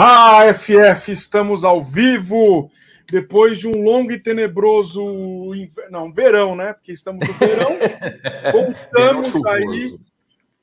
Ah, FF, estamos ao vivo depois de um longo e tenebroso não, verão, né? Porque estamos no verão. Voltamos aí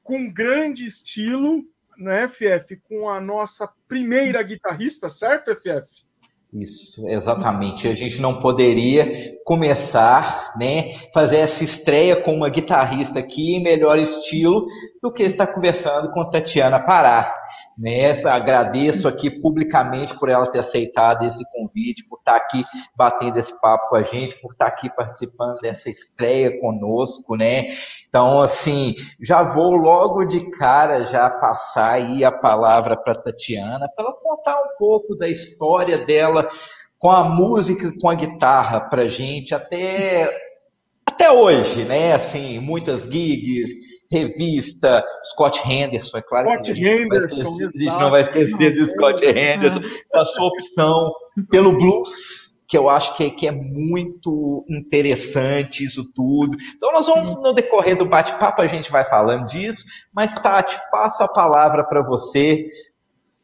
com grande estilo, né, FF? Com a nossa primeira guitarrista, certo, FF? Isso, exatamente. A gente não poderia começar, né, fazer essa estreia com uma guitarrista aqui em melhor estilo do que estar conversando com Tatiana Pará. Né? Agradeço aqui publicamente por ela ter aceitado esse convite, por estar aqui batendo esse papo com a gente, por estar aqui participando dessa estreia conosco, né? Então, assim, já vou logo de cara já passar aí a palavra para Tatiana, para ela contar um pouco da história dela com a música, com a guitarra para gente até até hoje, né? Assim, muitas gigs, revista, Scott Henderson, é claro Scott que Henderson, a gente não vai esquecer de Scott Henderson, a sua opção pelo blues, que eu acho que é, que é muito interessante isso tudo. Então nós vamos, no decorrer do bate-papo, a gente vai falando disso, mas Tati, passo a palavra para você,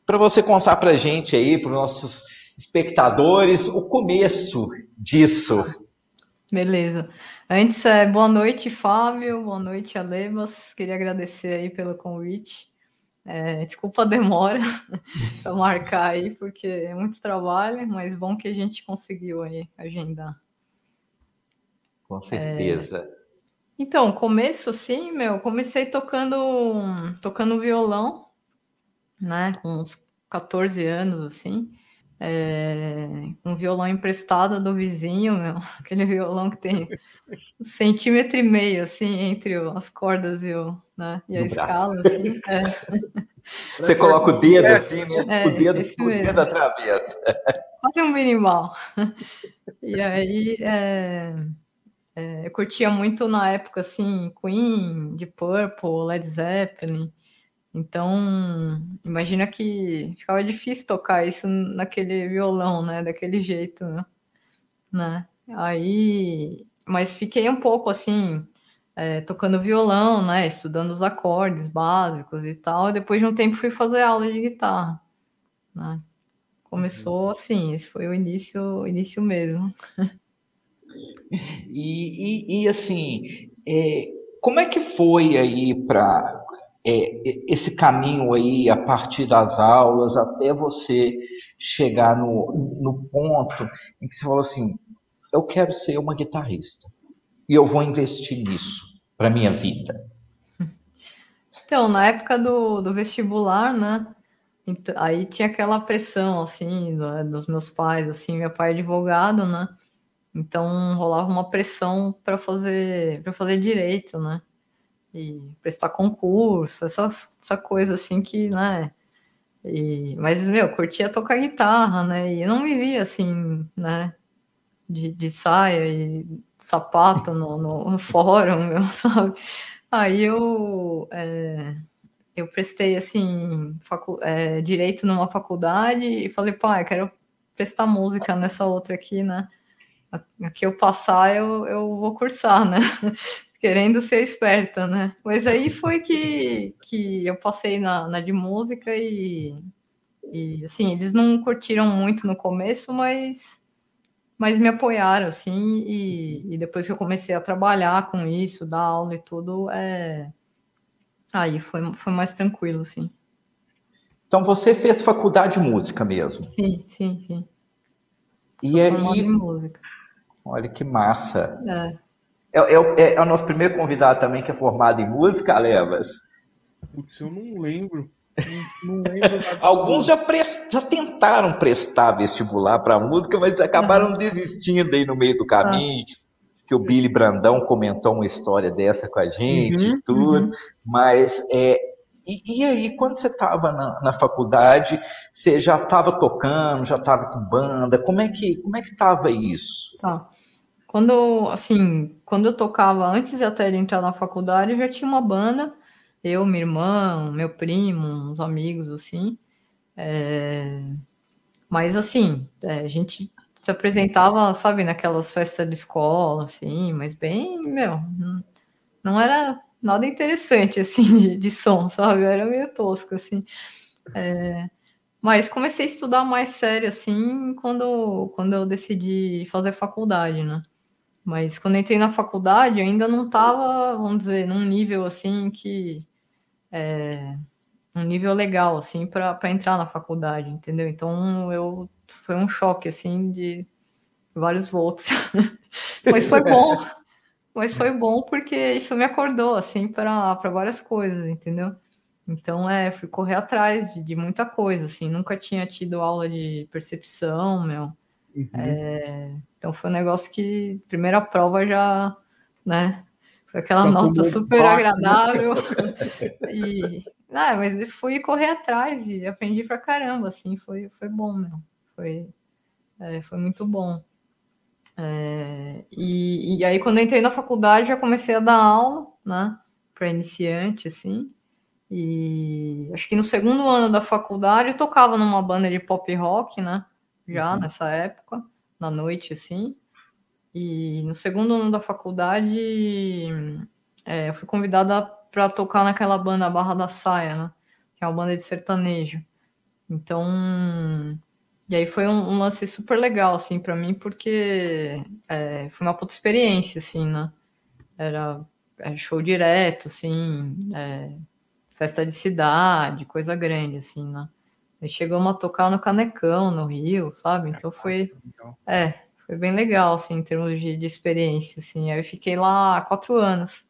para você contar para a gente aí, para os nossos espectadores, o começo disso. Beleza. Antes, é, boa noite, Fábio, boa noite, Alebas. Queria agradecer aí pelo convite. É, desculpa a demora para marcar aí, porque é muito trabalho, mas bom que a gente conseguiu aí agendar. Com certeza. É, então, começo assim, meu, comecei tocando tocando violão, né, com uns 14 anos assim é, um violão emprestado do vizinho, meu, aquele violão que tem um centímetro e meio, assim, entre as cordas e, o, né, e a escala, assim. É. Você coloca o dedo assim, né? É, o dedo, o dedo da travessa. Quase um minimal. E aí, é, é, eu curtia muito na época, assim, Queen, de Purple, Led Zeppelin, então, imagina que ficava difícil tocar isso naquele violão, né? Daquele jeito, né? Aí, mas fiquei um pouco assim, é, tocando violão, né? Estudando os acordes básicos e tal. E depois de um tempo fui fazer aula de guitarra, né? Começou uhum. assim, esse foi o início, início mesmo. E, e, e assim, é, como é que foi aí para é, esse caminho aí a partir das aulas até você chegar no, no ponto em que você falou assim: eu quero ser uma guitarrista e eu vou investir nisso para minha vida? Então, na época do, do vestibular, né? Então, aí tinha aquela pressão, assim, dos meus pais, assim, meu pai é advogado, né? Então rolava uma pressão para fazer para fazer direito, né? E prestar concurso, essa, essa coisa assim que, né? E, mas, meu, curtia tocar guitarra, né? E eu não me via assim, né? De, de saia e sapato no, no, fórum, meu, sabe? Aí eu, é, eu prestei, assim, facu é, direito numa faculdade e falei, pai, quero prestar música nessa outra aqui, né? Aqui eu passar, eu, eu vou cursar, né? querendo ser esperta, né? Mas aí foi que, que eu passei na, na de música e, e, assim, eles não curtiram muito no começo, mas, mas me apoiaram, assim, e, e depois que eu comecei a trabalhar com isso, dar aula e tudo, é... aí foi, foi mais tranquilo, assim. Então você fez faculdade de música mesmo? Sim, sim, sim. E aí... música. Olha que massa. É. É, é, é, o nosso primeiro convidado também que é formado em música, Levas? Putz, eu não lembro. Não, não lembro Alguns já, já tentaram prestar vestibular para música, mas acabaram uhum. desistindo aí no meio do caminho. Uhum. Que o Billy Brandão comentou uma história dessa com a gente uhum, e tudo. Uhum. Mas é, e, e, aí, quando você estava na, na, faculdade, você já estava tocando, já estava com banda? Como é que como é que estava isso? Tá. Quando, assim, quando eu tocava, antes até de entrar na faculdade, eu já tinha uma banda, eu, minha irmã, meu primo, uns amigos, assim. É... Mas, assim, é, a gente se apresentava, sabe, naquelas festas de escola, assim, mas bem, meu, não era nada interessante, assim, de, de som, sabe? Era meio tosco, assim. É... Mas comecei a estudar mais sério, assim, quando, quando eu decidi fazer faculdade, né? Mas quando entrei na faculdade, ainda não estava, vamos dizer, num nível assim que. É, um nível legal, assim, para entrar na faculdade, entendeu? Então eu foi um choque, assim, de vários volts. Mas foi bom. Mas foi bom porque isso me acordou, assim, para várias coisas, entendeu? Então, é, fui correr atrás de, de, muita coisa, assim, nunca tinha tido aula de percepção, meu. Uhum. É, então, foi um negócio que, primeira prova já, né, foi aquela nota super agradável. e, ah, mas fui correr atrás e aprendi pra caramba, assim, foi, foi bom, meu. Foi, é, foi muito bom. É, e, e aí, quando eu entrei na faculdade, já comecei a dar aula, né, para iniciante, assim. E acho que no segundo ano da faculdade eu tocava numa banda de pop rock, né? Já uhum. nessa época, na noite, assim. E no segundo ano da faculdade, é, eu fui convidada para tocar naquela banda Barra da Saia, né? Que é uma banda de sertanejo. Então, e aí foi um, um lance super legal, assim, para mim, porque é, foi uma puta experiência, assim, né? Era é, show direto, assim, é, festa de cidade, coisa grande, assim, né? E chegamos a tocar no Canecão, no Rio, sabe? Então foi. É, foi bem legal, assim, em termos de, de experiência, assim. Aí eu fiquei lá quatro anos.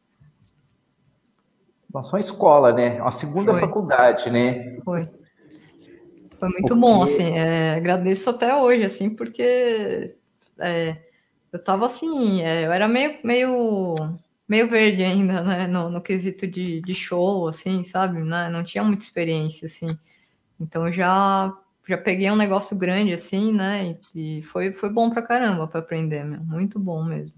Nossa, uma escola, né? Uma segunda foi. faculdade, né? Foi. Foi muito porque... bom, assim, é, agradeço até hoje, assim, porque é, eu tava assim, é, eu era meio, meio, meio verde ainda, né, no, no quesito de, de show, assim, sabe, né, não tinha muita experiência, assim, então já já peguei um negócio grande, assim, né, e, e foi, foi bom pra caramba para aprender, meu, muito bom mesmo.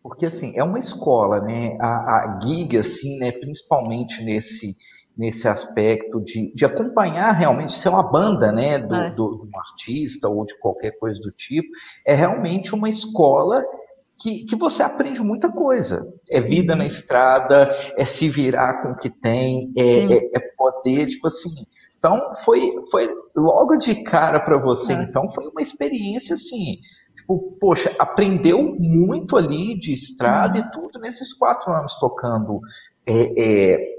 Porque, assim, é uma escola, né, a, a gig, assim, né, principalmente nesse nesse aspecto de, de acompanhar realmente, ser uma banda, né, do, é. do, do, um artista ou de qualquer coisa do tipo, é realmente uma escola que, que você aprende muita coisa. É vida uhum. na estrada, é se virar com o que tem, é, é, é, poder, tipo assim. Então, foi, foi logo de cara para você. É. Então, foi uma experiência assim. Tipo, poxa, aprendeu muito ali de estrada uhum. e tudo nesses quatro anos tocando é, é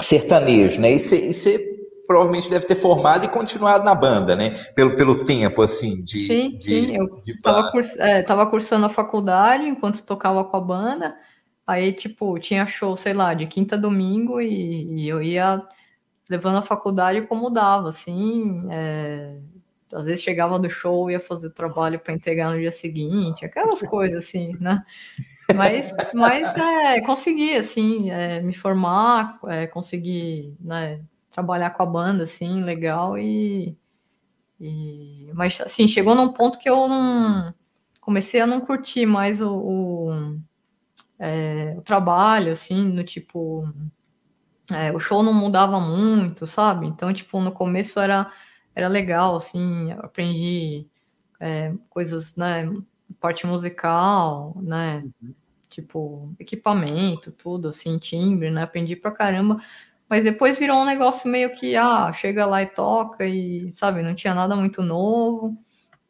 sertanejo, né? E você provavelmente deve ter formado e continuado na banda, né? Pelo, pelo tempo, assim, de. Sim, de, sim. Eu estava curs, é, tava cursando a faculdade enquanto tocava com a banda. Aí, tipo, tinha show, sei lá, de quinta a domingo e, e eu ia levando a faculdade como dava, assim. É, às vezes chegava do show, ia fazer trabalho para entregar no dia seguinte, aquelas coisas assim, né? Mas, mas é, consegui, assim, é, me formar, é, consegui né, trabalhar com a banda, assim, legal, e, e, Mas, assim, chegou num ponto que eu não... Comecei a não curtir mais o, o, é, o trabalho, assim, no tipo... É, o show não mudava muito, sabe? Então, tipo, no começo era, era legal, assim, aprendi é, coisas, né, parte musical, né? Uhum. Tipo, equipamento, tudo, assim, timbre, né? Aprendi pra caramba. Mas depois virou um negócio meio que, ah, chega lá e toca e, sabe, não tinha nada muito novo.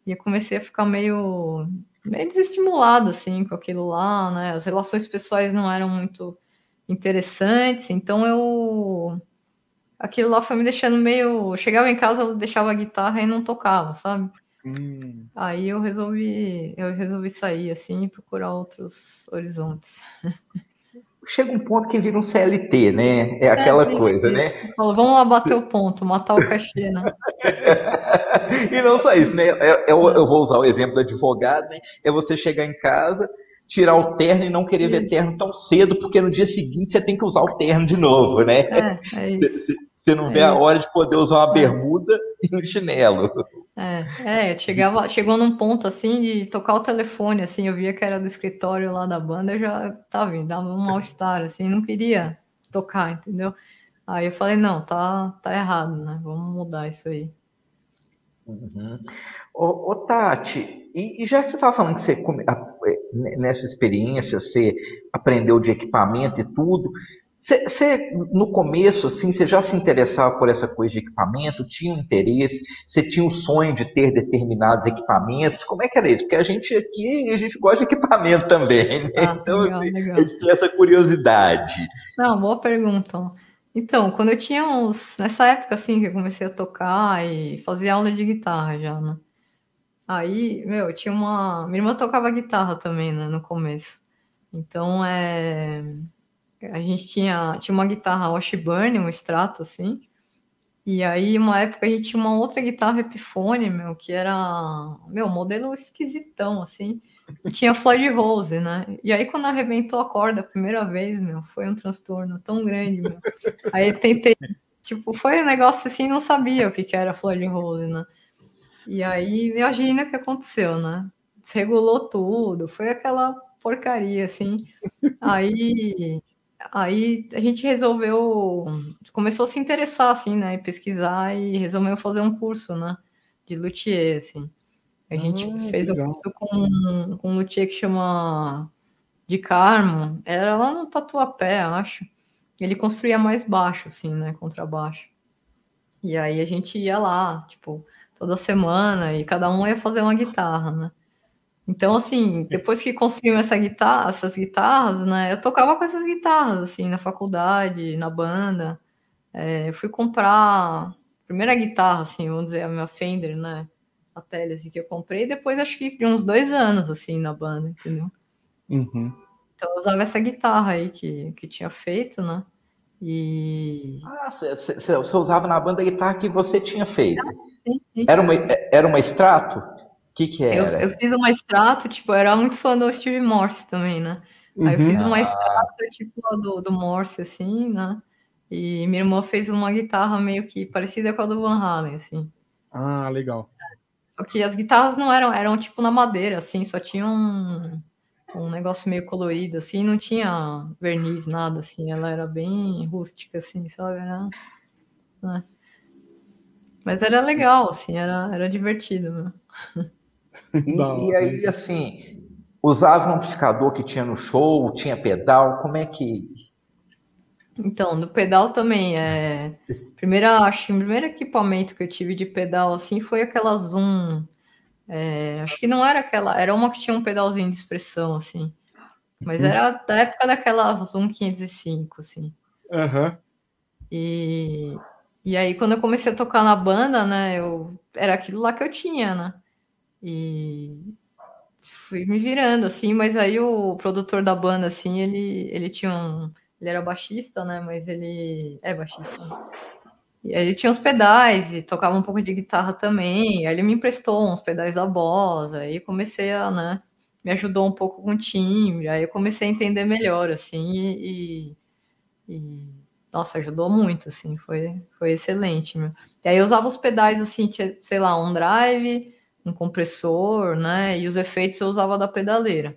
E eu comecei a ficar meio, meio desestimulado, assim, com aquilo lá, né? As relações pessoais não eram muito interessantes, então eu. Aquilo lá foi me deixando meio. Eu chegava em casa, eu deixava a guitarra e não tocava, sabe? Hum. Aí eu resolvi, eu resolvi sair assim e procurar outros horizontes. Chega um ponto que vira um CLT, né? É aquela é, coisa, isso. né? Fala, vamos lá bater o ponto, matar o cachê, né? e não só isso, né? Eu, eu, eu, vou usar o exemplo do advogado, né? É você chegar em casa, tirar o terno e não querer isso. ver terno tão cedo, porque no dia seguinte você tem que usar o terno de novo, né? É, é isso. Você não é vê isso. a hora de poder usar uma é. bermuda e um chinelo. É, é, chegava, chegou num ponto assim de tocar o telefone, assim, eu via que era do escritório lá da banda, eu já tava vindo, dava um mal-estar, assim, não queria tocar, entendeu? Aí eu falei, não, tá, tá errado, né? Vamos mudar isso aí. Uhum. Ô, ô, Tati, e, e, já que você estava falando que você nessa experiência você aprendeu de equipamento e tudo, Você, no começo, assim, você já se interessava por essa coisa de equipamento? Tinha um interesse? Você tinha o sonho de ter determinados equipamentos? Como é que era isso? Porque a gente aqui, a gente gosta de equipamento também, né? Ah, então, legal, assim, legal. a gente tem essa curiosidade. Não, boa pergunta. Então, quando eu tinha uns... Nessa época, assim, que eu comecei a tocar e fazer aula de guitarra já, né? Aí, meu, tinha uma... Minha irmã tocava guitarra também, né, no começo. Então, é a gente tinha, tinha uma guitarra Washburn, um extrato assim. E aí, uma época, a gente tinha uma outra guitarra Epiphone, meu, que era, meu, modelo esquisitão, assim. E tinha Floyd Rose, né? E aí, quando arrebentou a corda a primeira vez, meu, foi um transtorno tão grande, meu. Aí tentei, tipo, foi um negócio assim, não sabia o que, que era Floyd Rose, né? E aí, imagina o que aconteceu, né? Desregulou tudo, foi aquela porcaria, assim. Aí Aí a gente resolveu, começou a se interessar, assim, né, pesquisar e resolveu fazer um curso, né, de luthier, assim. A gente ah, fez um curso com, com um luthier que chama de Carmo, era lá no Tatuapé, acho. Ele construía mais baixo, assim, né, contrabaixo. E aí a gente ia lá, tipo, toda semana, e cada um ia fazer uma guitarra, né. Então, assim, depois que construímos essa guitarra, essas guitarras, né? Eu tocava com essas guitarras, assim, na faculdade, na banda. É, eu fui comprar a primeira guitarra, assim, vamos dizer, a minha Fender, né? A Tele, assim, que eu comprei, depois acho que de uns dois anos, assim, na banda, entendeu? Uhum. Então eu usava essa guitarra aí que, que tinha feito, né? E. Ah, você usava na banda a guitarra que você tinha feito. Ah, sim, sim. Era, uma, era uma extrato? Que que era? Eu, eu, fiz uma extrato, tipo, eu era muito fã do Steve Morse também, né? Uhum. Aí eu fiz uma ah. extrato, tipo, do, do Morse, assim, né? E minha irmã fez uma guitarra meio que parecida com a do Van Halen, assim. Ah, legal. Só que as guitarras não eram, eram tipo na madeira, assim, só tinha um, um negócio meio colorido, assim, não tinha verniz, nada, assim, ela era bem rústica, assim, sabe? Era, né? Mas era legal, assim, era, era divertido, né? E, e, aí, assim, usava um amplificador que tinha no show, tinha pedal, como é que. Então, no pedal também, é. Primeira, acho o primeiro equipamento que eu tive de pedal assim foi aquela Zoom. É, acho que não era aquela, era uma que tinha um pedalzinho de expressão, assim. Mas uhum. era da época daquela Zoom 505, assim. Uhum. E, e aí, quando eu comecei a tocar na banda, né, eu, era aquilo lá que eu tinha, né? E fui me virando, assim, mas aí o produtor da banda, assim, ele, ele tinha um. Ele era baixista, né? Mas ele é baixista. Né? E aí ele tinha uns pedais e tocava um pouco de guitarra também. Aí ele me emprestou uns pedais da Boss. Aí comecei a, né? Me ajudou um pouco com o timbre. Aí eu comecei a entender melhor, assim, e, e nossa, ajudou muito, assim, foi, foi excelente. Meu. E aí eu usava os pedais, assim, tinha, sei lá, um drive, um compressor, né? E os efeitos eu usava da pedaleira.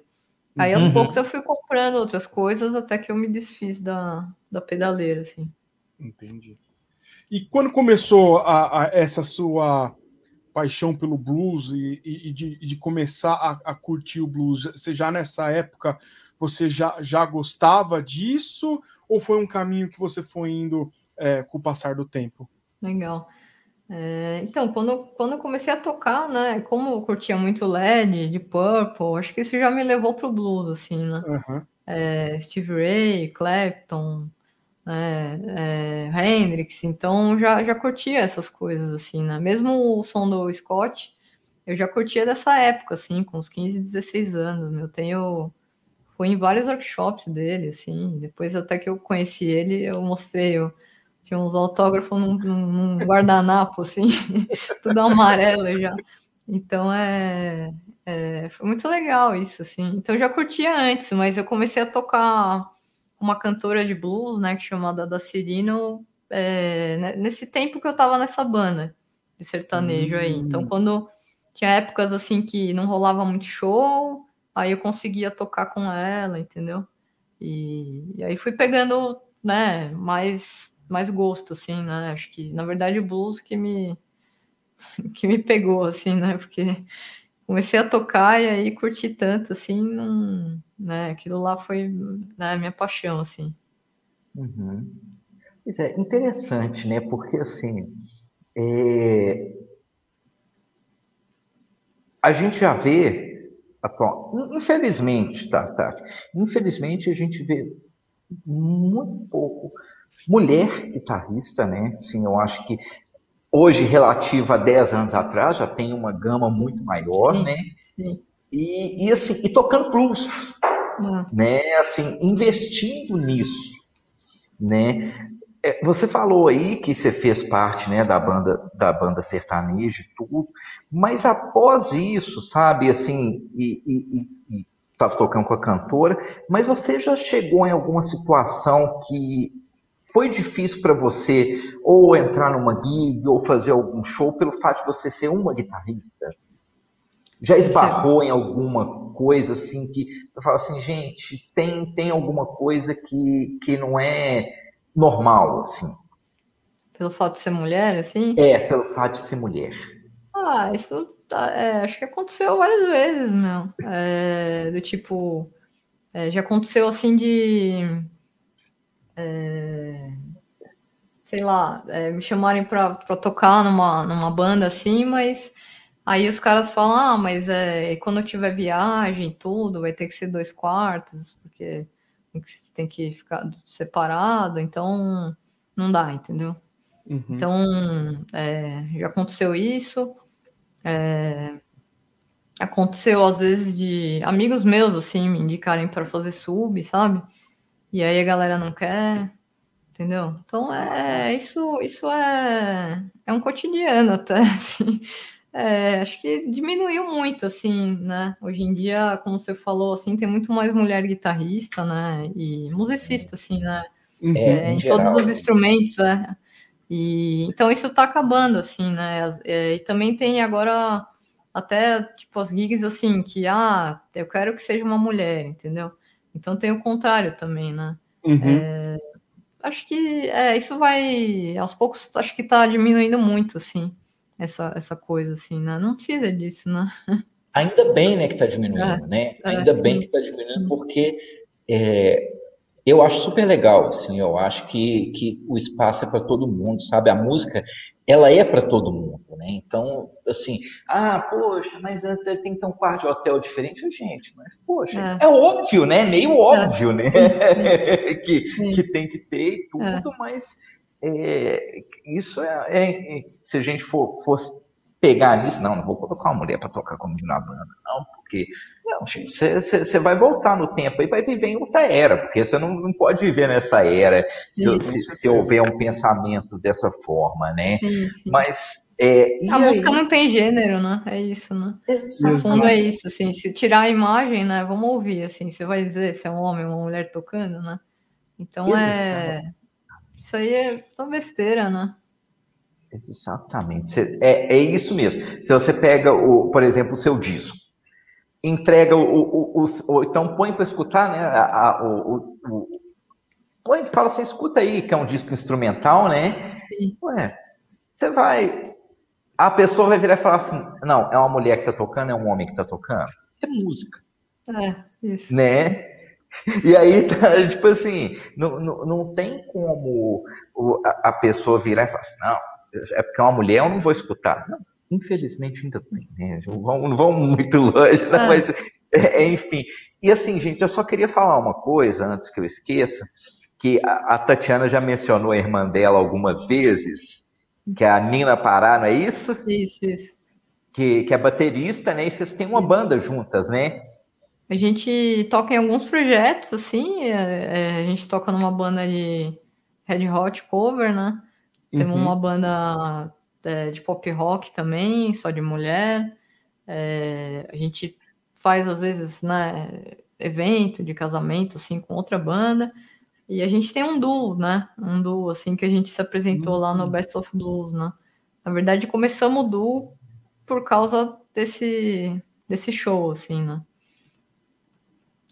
Aí aos uhum. poucos eu fui comprando outras coisas até que eu me desfiz da, da pedaleira, assim. Entendi. E quando começou a, a essa sua paixão pelo blues e, e, e de, de, começar a, a, curtir o blues, você já nessa época você já, já gostava disso ou foi um caminho que você foi indo é, com o passar do tempo? Legal. É, então, quando, quando eu comecei a tocar, né, como eu curtia muito LED, de Purple, acho que isso já me levou pro blues, assim, né? Uhum. É, Steve Ray, Clapton, né, é, Hendrix, então já, já curtia essas coisas, assim, né? Mesmo o som do Scott, eu já curtia dessa época, assim, com uns 15, 16 anos. Eu tenho... Fui em vários workshops dele, assim, depois até que eu conheci ele, eu mostrei... o tinha uns autógrafos num, num guardanapo, assim, tudo amarelo já. Então é, é, foi muito legal isso, assim. Então eu já curtia antes, mas eu comecei a tocar uma cantora de blues, né, chamada da Cirino, é, nesse tempo que eu tava nessa banda de sertanejo aí. Então, hum. quando tinha épocas assim que não rolava muito show, aí eu conseguia tocar com ela, entendeu? E, e aí fui pegando, né, mais mais gosto, assim, né? Acho que, na verdade, o blues que me, que me pegou, assim, né? Porque comecei a tocar e aí curti tanto, assim, não, né? Aquilo lá foi né, minha paixão, assim. Uhum. É interessante, né? Porque assim, é... a gente já vê, atual... infelizmente, tá, tá, infelizmente a gente vê muito pouco mulher guitarrista, né? Sim, eu acho que hoje, relativa a 10 anos atrás, já tem uma gama muito maior, sim, né? Sim. E, e, assim, e tocando blues, hum. né? Assim, investindo nisso, né? É, você falou aí que você fez parte, né, da banda da banda sertaneja e tudo, mas após isso, sabe, assim, e, estava tocando com a cantora, mas você já chegou em alguma situação que foi difícil para você ou entrar numa gig ou fazer algum show pelo fato de você ser uma guitarrista? Já esbarrou em alguma coisa assim que você fala assim, gente, tem, tem alguma coisa que, que não é normal, assim? Pelo fato de ser mulher, assim? É, pelo fato de ser mulher. Ah, isso tá, é, acho que aconteceu várias vezes, meu. É, do tipo, é, já aconteceu assim de é, sei lá, é, me chamarem para tocar numa, numa banda assim, mas aí os caras falam, ah, mas é, quando tiver viagem tudo, vai ter que ser dois quartos, porque tem que, tem que ficar separado, então não dá, entendeu? Uhum. Então, é, já aconteceu isso. É, aconteceu às vezes de amigos meus assim me indicarem para fazer sub, sabe? E aí a galera não quer, entendeu? Então é isso, isso é, é um cotidiano até, assim. É, acho que diminuiu muito, assim, né? Hoje em dia, como você falou, assim, tem muito mais mulher guitarrista, né? E musicista, assim, né? Uhum. É, em, em todos os instrumentos, né? E, então isso tá acabando, assim, né? É, e também tem agora até, tipo, as gigs, assim, que, ah, eu quero que seja uma mulher, entendeu? Então tem o contrário também, né? Uhum. É, acho que é, isso vai, aos poucos, acho que está diminuindo muito, assim, essa, essa coisa, assim, né? Não precisa disso, né? Ainda bem, né, que está diminuindo, é, né? É, Ainda bem sim. que está diminuindo, porque é, eu acho super legal, assim, eu acho que, que o espaço é para todo mundo, sabe? A música, ela é para todo mundo, né? Então, assim, ah, poxa, mas tem que ter um quarto de hotel diferente, gente, mas, poxa, é, é óbvio, né? Meio é, óbvio, né? que, que tem que ter e tudo, é. mas é, isso é, é, se a gente for, fosse pegar nisso, não, não vou colocar uma mulher para tocar comigo na banda, não, porque não, você vai voltar no tempo e vai viver em outra era, porque você não, não pode viver nessa era sim, se, se, se, houver um pensamento dessa forma, né? Sim, sim. Mas é, a aí... música não tem gênero, né? É isso, né? No fundo é isso, assim, se tirar a imagem, né? Vamos ouvir, assim, você vai dizer se é um homem ou uma mulher tocando, né? Então é. Isso aí é uma besteira, né? Exatamente. É, é isso mesmo. Se você pega, o, por exemplo, o seu disco, entrega o, o, o, o então põe para escutar, né? A, a, o, o, põe, fala assim, escuta aí, que é um disco instrumental, né? Sim. Ué, você vai. A pessoa vai virar e falar assim: não, é uma mulher que está tocando, é um homem que está tocando. É música. É, isso. Né? E aí, tá, tipo assim, não, não, não tem como a, pessoa virar e falar assim: não, é porque é uma mulher, eu não vou escutar. Não, Infelizmente ainda tem, né? Não vão, não vão muito longe, né? Ah. mas é, enfim. E assim, gente, eu só queria falar uma coisa antes que eu esqueça, que a, a Tatiana já mencionou a irmã dela algumas vezes, que é a Nina Pará, não é isso? Isso, isso. Que, que é baterista, né? E vocês têm uma isso. banda juntas, né? A gente toca em alguns projetos, assim, é, é, a gente toca numa banda de Red Hot Cover, né? Temos uhum. uma banda é, de pop rock também, só de mulher. É, a gente faz, às vezes, né, evento de casamento, assim, com outra banda. E a gente tem um duo, né? Um duo, assim, que a gente se apresentou uhum. lá no uhum. Best of Blues, né? Na verdade, começamos o duo por causa desse, desse show, assim, né?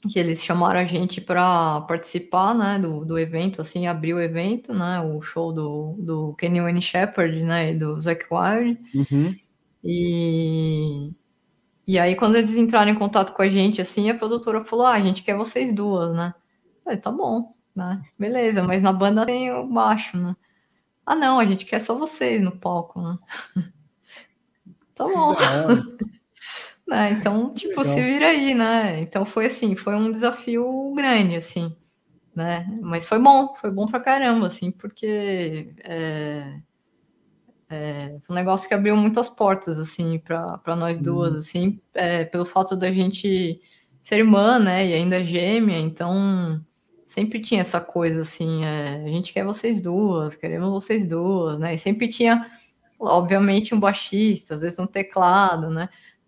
Que eles chamaram a gente para participar, né, do, do evento, assim, abrir o evento, né, o show do, do Kenny Wayne Shepherd, né, e do Zack Wild. Uhum. E, e aí, quando eles entraram em contato com a gente, assim, a produtora falou, ah, a gente quer vocês duas, né. Eu falei, tá bom, né? Beleza, mas na banda tem o baixo, né? Ah, não, a gente quer só vocês no palco, né? tá bom. Né? Então, tipo, Legal. se vira aí, né? Então foi assim, foi um desafio grande, assim, né? Mas foi bom, foi bom pra caramba, assim, porque é, é, foi um negócio que abriu muitas portas, assim, para nós duas, uhum. assim, é, pelo fato da gente ser irmã, né, e ainda gêmea, então sempre tinha essa coisa, assim, é, a gente quer vocês duas, queremos vocês duas, né, e sempre tinha, obviamente, um baixista, às vezes um teclado, né,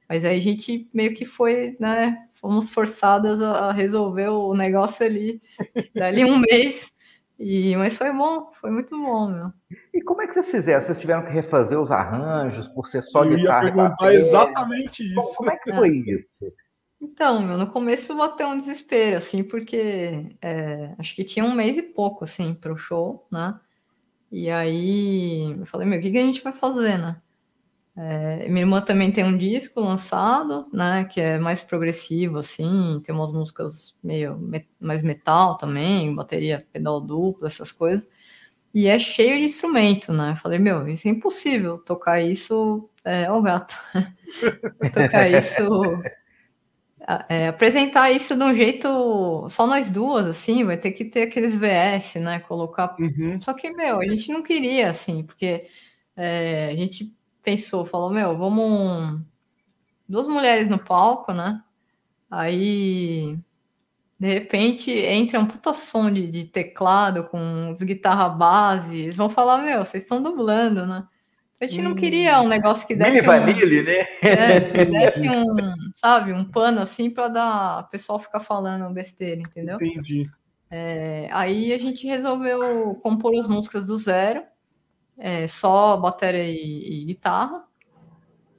mas aí a gente meio que foi, né, fomos forçadas a resolver o negócio ali, dali um mês, e, mas foi bom, foi muito bom, meu. E como é que vocês fizeram? Vocês tiveram que refazer os arranjos por ser só Eu guitarra? Eu ia perguntar exatamente isso. Como, como, é que foi isso? Então, meu, no começo bateu um desespero, assim, porque é, acho que tinha um mês e pouco, assim, para o show, né? E aí eu falei, meu, o que, que a gente vai fazer, né? É, minha irmã também tem um disco lançado, né, que é mais progressivo, assim, tem umas músicas meio me mais metal também, bateria pedal duplo, essas coisas, e é cheio de instrumento, né? Eu falei, meu, isso é impossível tocar isso, é, ó, gato, tocar isso, é, apresentar isso de um jeito só nós duas, assim, vai ter que ter aqueles VS, né? Colocar. Uhum. Só que, meu, a gente não queria, assim, porque é, a gente pensou, falou, meu, vamos. Duas mulheres no palco, né? Aí, de repente, entra um puta som de, de teclado com as guitarra base. Eles vão falar, meu, vocês estão dublando, né? A gente não queria um negócio que desse. Mini um, né? É, que desse um, sabe, um pano assim para dar o pessoal ficar falando besteira, entendeu? Entendi. É, aí a gente resolveu compor as músicas do zero é, só bateria e, e, guitarra.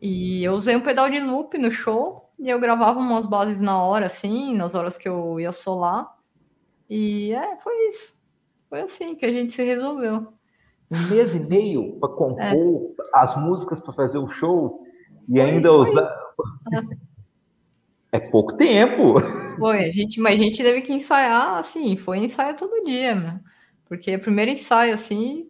E eu usei um pedal de loop no show e eu gravava umas bases na hora, assim, nas horas que eu ia solar. E é, foi isso. Foi assim que a gente se resolveu. Um mês e meio para compor é. as músicas para fazer o show e foi, ainda usar. É. é pouco tempo. Foi, a gente, mas a gente teve que ensaiar, assim, foi ensaio todo dia, né? Porque o primeiro ensaio, assim,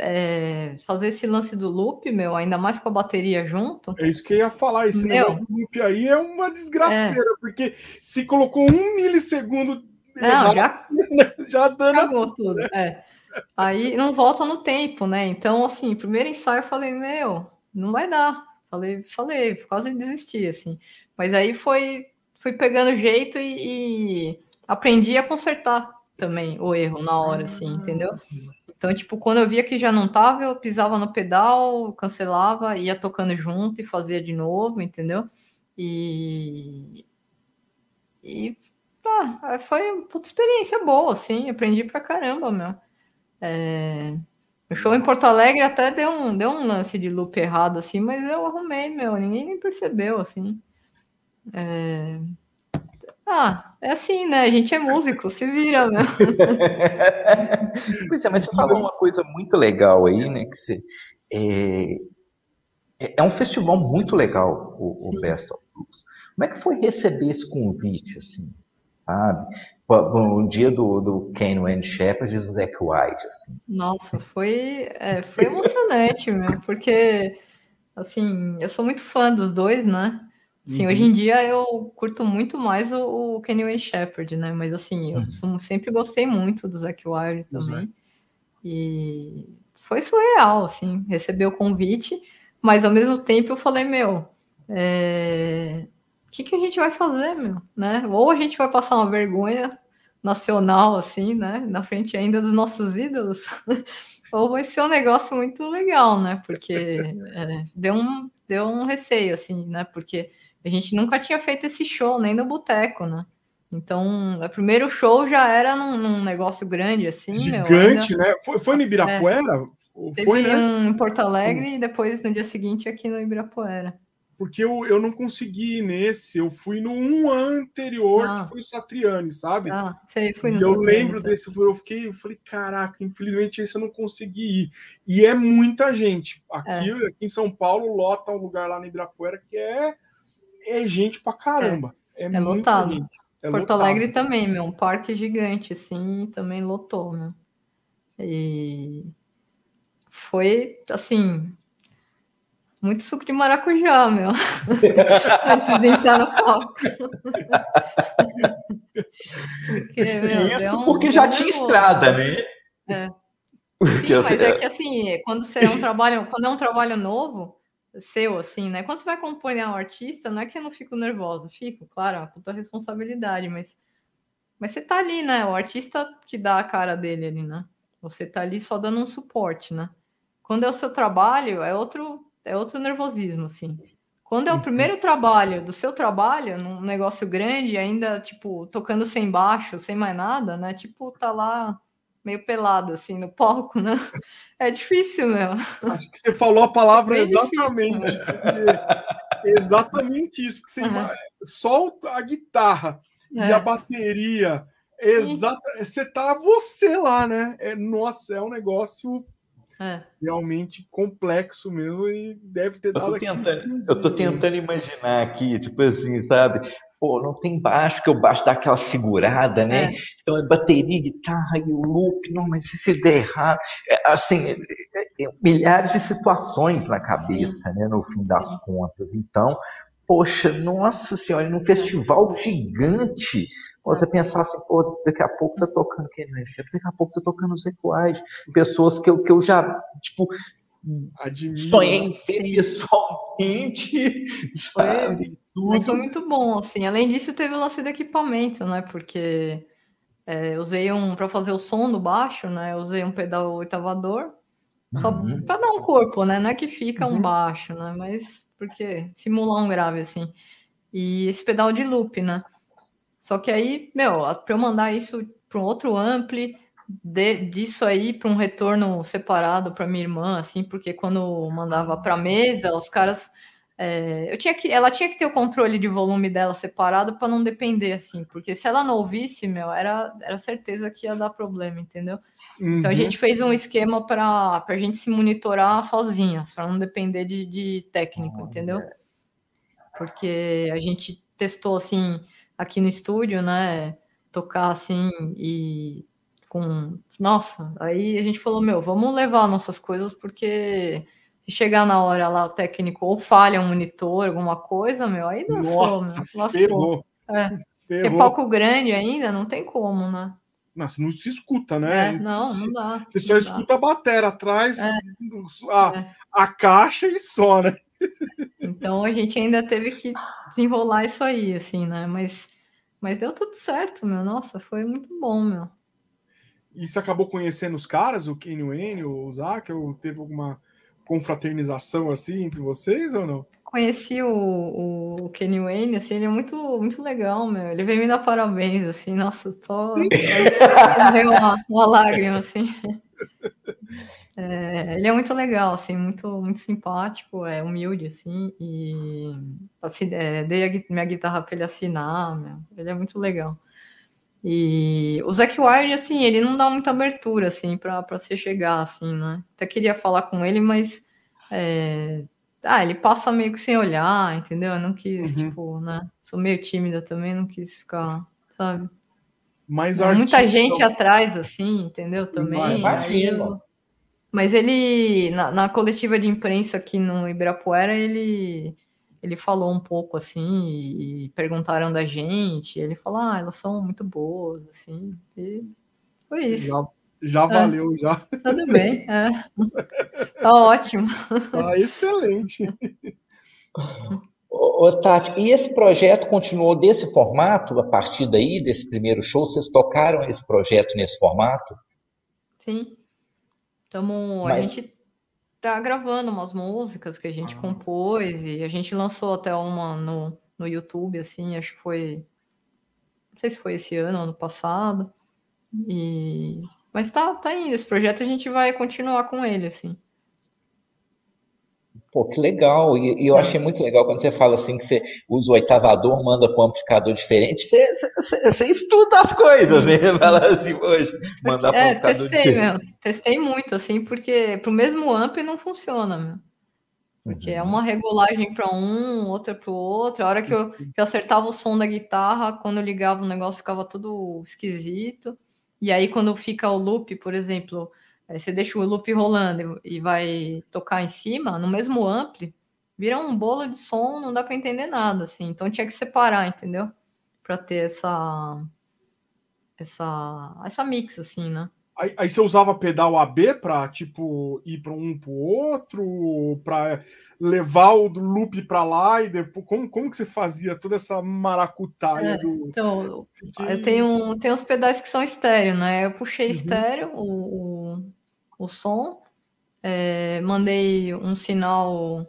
é, fazer esse lance do loop, meu, ainda mais com a bateria junto. É isso que eu ia falar. Esse meu, negócio do loop aí é uma desgraceira, é. porque se colocou um milissegundo. Não, já, já dando. Acabou tudo. É. Aí não volta no tempo, né? Então, assim, primeiro ensaio eu falei, meu, não vai dar. Falei, falei, quase desisti, assim. Mas aí foi, fui pegando jeito e, e aprendi a consertar também o erro na hora, assim, entendeu? Então, tipo, quando eu via que já não tava, eu pisava no pedal, cancelava, ia tocando junto e fazia de novo, entendeu? E. E. Ah, foi uma puta experiência boa, assim, aprendi pra caramba, meu. É... O show em Porto Alegre até deu um, deu um lance de loop errado, assim, mas eu arrumei, meu, ninguém nem percebeu, assim. É... Ah, é assim, né? A gente é músico, se vira, né? pois é, mas você falou uma coisa muito legal aí, né? Que você, é, é, é um festival muito legal, o, o Best of Blues. Como é que foi receber esse convite, assim, sabe? No dia do, do Kane and Shepard e Zack White, assim. Nossa, foi, é, foi emocionante, meu, porque, assim, eu sou muito fã dos dois, né? Sim, uhum. hoje em dia eu curto muito mais o, o Kenny Wayne Shepherd, né? Mas assim, eu uhum. sempre gostei muito do Zac Wild também. Uhum. E foi surreal, assim, receber o convite, mas ao mesmo tempo eu falei, meu, é... o que, que a gente vai fazer, meu? Né? Ou a gente vai passar uma vergonha nacional, assim, né? Na frente ainda dos nossos ídolos, ou vai ser um negócio muito legal, né? Porque é, deu, um, deu um receio, assim, né? Porque a gente nunca tinha feito esse show, nem no boteco, né? Então, o primeiro show já era num, num negócio grande, assim. Gigante, meu, ainda... né? Foi, foi no Ibirapuera? É. Teve foi, né? um em Porto Alegre e depois, no dia seguinte, aqui no Ibirapuera. Porque eu, eu não consegui ir nesse, eu fui no um anterior, ah. que foi o Satriani, sabe? Ah, sei, fui no e eu lembro então. desse, eu fiquei, eu falei, caraca, infelizmente esse eu não consegui ir. E é muita gente. Aqui, é. aqui em São Paulo, lota um lugar lá no Ibirapuera que é é gente pra caramba. É, é, é lotado. Gente. É Porto lotado. Alegre também, meu, um parque gigante, assim, também lotou, meu. E foi, assim, muito suco de maracujá, meu. Antes de entrar no palco. porque, meu, Isso um, porque já tinha estrada, né? É. Sim, mas é que assim, quando você é um trabalho, quando é um trabalho novo, seu, assim, né? Quando você vai compor um artista, não é que eu não fico nervosa, fico, claro, é uma puta responsabilidade, mas, mas você tá ali, né? O artista que dá a cara dele ali, né? Você tá ali só dando um suporte, né? Quando é o seu trabalho, é outro, é outro nervosismo, assim. Quando é o uhum. primeiro trabalho do seu trabalho, num negócio grande, ainda, tipo, tocando sem baixo, sem mais nada, né? Tipo, tá lá meio pelado, assim, no palco, né? É difícil, meu. Acho que você falou a palavra é exatamente. Difícil, exatamente isso. Porque você uhum. solta a guitarra é. e a bateria. Exata, você tá você lá, né? É, nossa, é um negócio é. realmente complexo mesmo e deve ter dado. Eu tô, tentando, eu tô tentando imaginar aqui, tipo assim, sabe? Pô, não tem baixo, que o baixo dá aquela segurada, né? É. Então é bateria, guitarra e o loop, não, mas se der errado, é, assim, é, é, é, milhares de situações na cabeça, Sim. né, no fim das Sim. contas. Então, poxa, nossa senhora, num festival gigante, você pensar assim, pô, daqui a pouco tá tocando quem daqui a pouco tá tocando os Equais, pessoas que eu, que eu já, tipo, Admiro. sonhei pessoalmente, sabe? Mas foi muito bom, assim. Além disso, teve o lance do equipamento, né? Porque é, usei um para fazer o som do baixo, né? Eu usei um pedal oitavador só uhum. para dar um corpo, né? Não é que fica uhum. um baixo, né? Mas porque simular um grave assim. E esse pedal de loop, né? Só que aí, meu, para eu mandar isso para um outro ampli, de, disso aí para um retorno separado para minha irmã, assim, porque quando mandava para mesa, os caras é, eu tinha que, ela tinha que ter o controle de volume dela separado para não depender assim, porque se ela não ouvisse, meu, era, era certeza que ia dar problema, entendeu? Uhum. Então a uhum. gente fez um esquema para a gente se monitorar sozinhas, para não depender de, de técnico, entendeu? Porque a gente testou assim aqui no estúdio, né? Tocar assim e com. Nossa, aí a gente falou, meu, vamos levar nossas coisas, porque se chegar na hora lá, o técnico ou falha um monitor, alguma coisa, meu, aí não Nossa, meu. É. Porque palco grande ainda, não tem como, né? Nossa, não se escuta, né? É, não, não dá. Você só dá. escuta a bateria atrás, é. a, é. a caixa e só, né? Então a gente ainda teve que desenrolar isso aí, assim, né? Mas, mas deu tudo certo, meu. Nossa, foi muito bom, meu. E você acabou conhecendo os caras, o Kenny Wayne, o Zac, ou teve alguma confraternização assim entre vocês ou não? Conheci o, o Kenny Wayne, assim, ele é muito, muito legal, meu. Ele veio me dar parabéns, assim, nossa, tô. uma, uma lágrima, assim. É, ele é muito legal, assim, muito, muito simpático, é humilde, assim, e assim, é, dei a, minha guitarra para ele assinar, meu. ele é muito legal. E o Zack Wild, assim, ele não dá muita abertura, assim, para você chegar, assim, né? Até queria falar com ele, mas. É... Ah, ele passa meio que sem olhar, entendeu? Eu não quis, uhum. tipo, né? Sou meio tímida também, não quis ficar, sabe? Mas Muita gente atrás, assim, entendeu? Também. Imagina. Mas ele, na, na coletiva de imprensa aqui no Ibirapuera, ele ele falou um pouco assim e perguntaram da gente. ele falou: ah, elas são muito boas, assim. E foi isso. Já, já é. valeu, já. Tudo bem, é. Tá ótimo. Ah, excelente. Ô, ô, Tati, e esse projeto continuou desse formato, a partir daí, desse primeiro show? Vocês tocaram esse projeto nesse formato? Sim. Tamo, Mas... A gente tá gravando umas músicas que a gente ah. compôs e a gente lançou até uma no, no YouTube, assim, acho que foi. Não sei se foi esse ano, ano passado. E. Mas tá, tá indo. Esse projeto a gente vai continuar com ele, assim. Pô, que legal. E, e eu é. achei muito legal quando você fala assim que você usa o oitavador, manda para um amplificador diferente. Você, você, você, estuda as coisas, né? Fala assim, hoje, mandar para um é, testei, diferente. meu. Testei muito, assim, porque pro mesmo amp não funciona, meu. Porque é uhum. é uma regulagem para um, outra para o outro. A hora que eu, que eu acertava o som da guitarra, quando eu ligava o negócio ficava tudo esquisito. E aí, quando fica o loop, por exemplo, é, você deixa o loop rolando e vai tocar em cima, no mesmo ampli, vira um bolo de som, não dá para entender nada, assim. Então tinha que separar, entendeu? Para ter essa essa essa mix assim, né? Aí, aí, você usava pedal AB para tipo ir para um para outro, para levar o loop para lá e depois como, como que você fazia toda essa maracutaia é, do Então, Fiquei... eu tenho tenho uns pedais que são estéreo, né? Eu puxei uhum. estéreo o, o, o som, é, mandei um sinal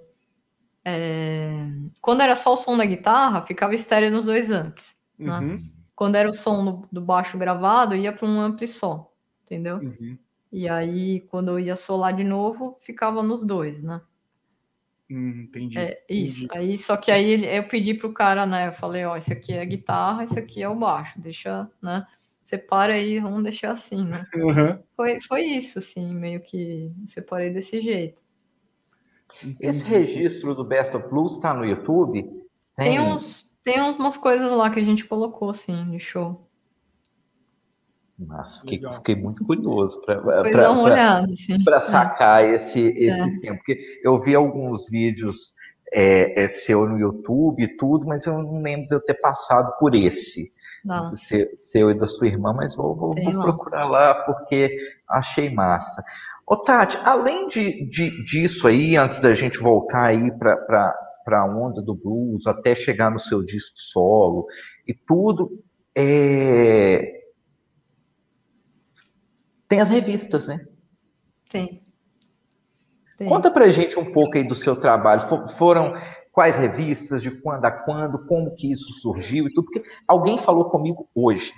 é, quando era só o som da guitarra, ficava estéreo nos dois amps, né? Uhum. Quando era o som do, do baixo gravado, ia para um ampli só entendeu? Uhum. E aí, quando eu ia solar de novo, ficava nos dois, né? Hum, entendi. É, isso. Entendi. Aí, só que aí eu pedi pro cara, né? Eu falei, ó, esse aqui é a guitarra, esse aqui é o baixo, deixa, né? Separa aí, vamos deixar assim, né? Uhum. Foi, foi isso, assim, meio que separei desse jeito. Esse registro do Best of Blues tá no YouTube? Tem, tem uns, tem umas coisas lá que a gente colocou, assim, de show. Nossa, fiquei, fiquei muito curioso para é. sacar é. esse, esse é. esquema, porque eu vi alguns vídeos é, é, seu no YouTube e tudo, mas eu não lembro de eu ter passado por esse. Seu, seu, e da sua irmã, mas vou, vou, vou procurar lá porque achei massa. Ô Tati, além de, de, disso aí, antes da gente voltar aí para a onda do blues, até chegar no seu disco solo e tudo, é, tem as revistas, né? Tem. Tem. Conta pra gente um pouco aí do seu trabalho. Foram quais revistas, de quando a quando, como que isso surgiu e tudo, porque alguém falou comigo hoje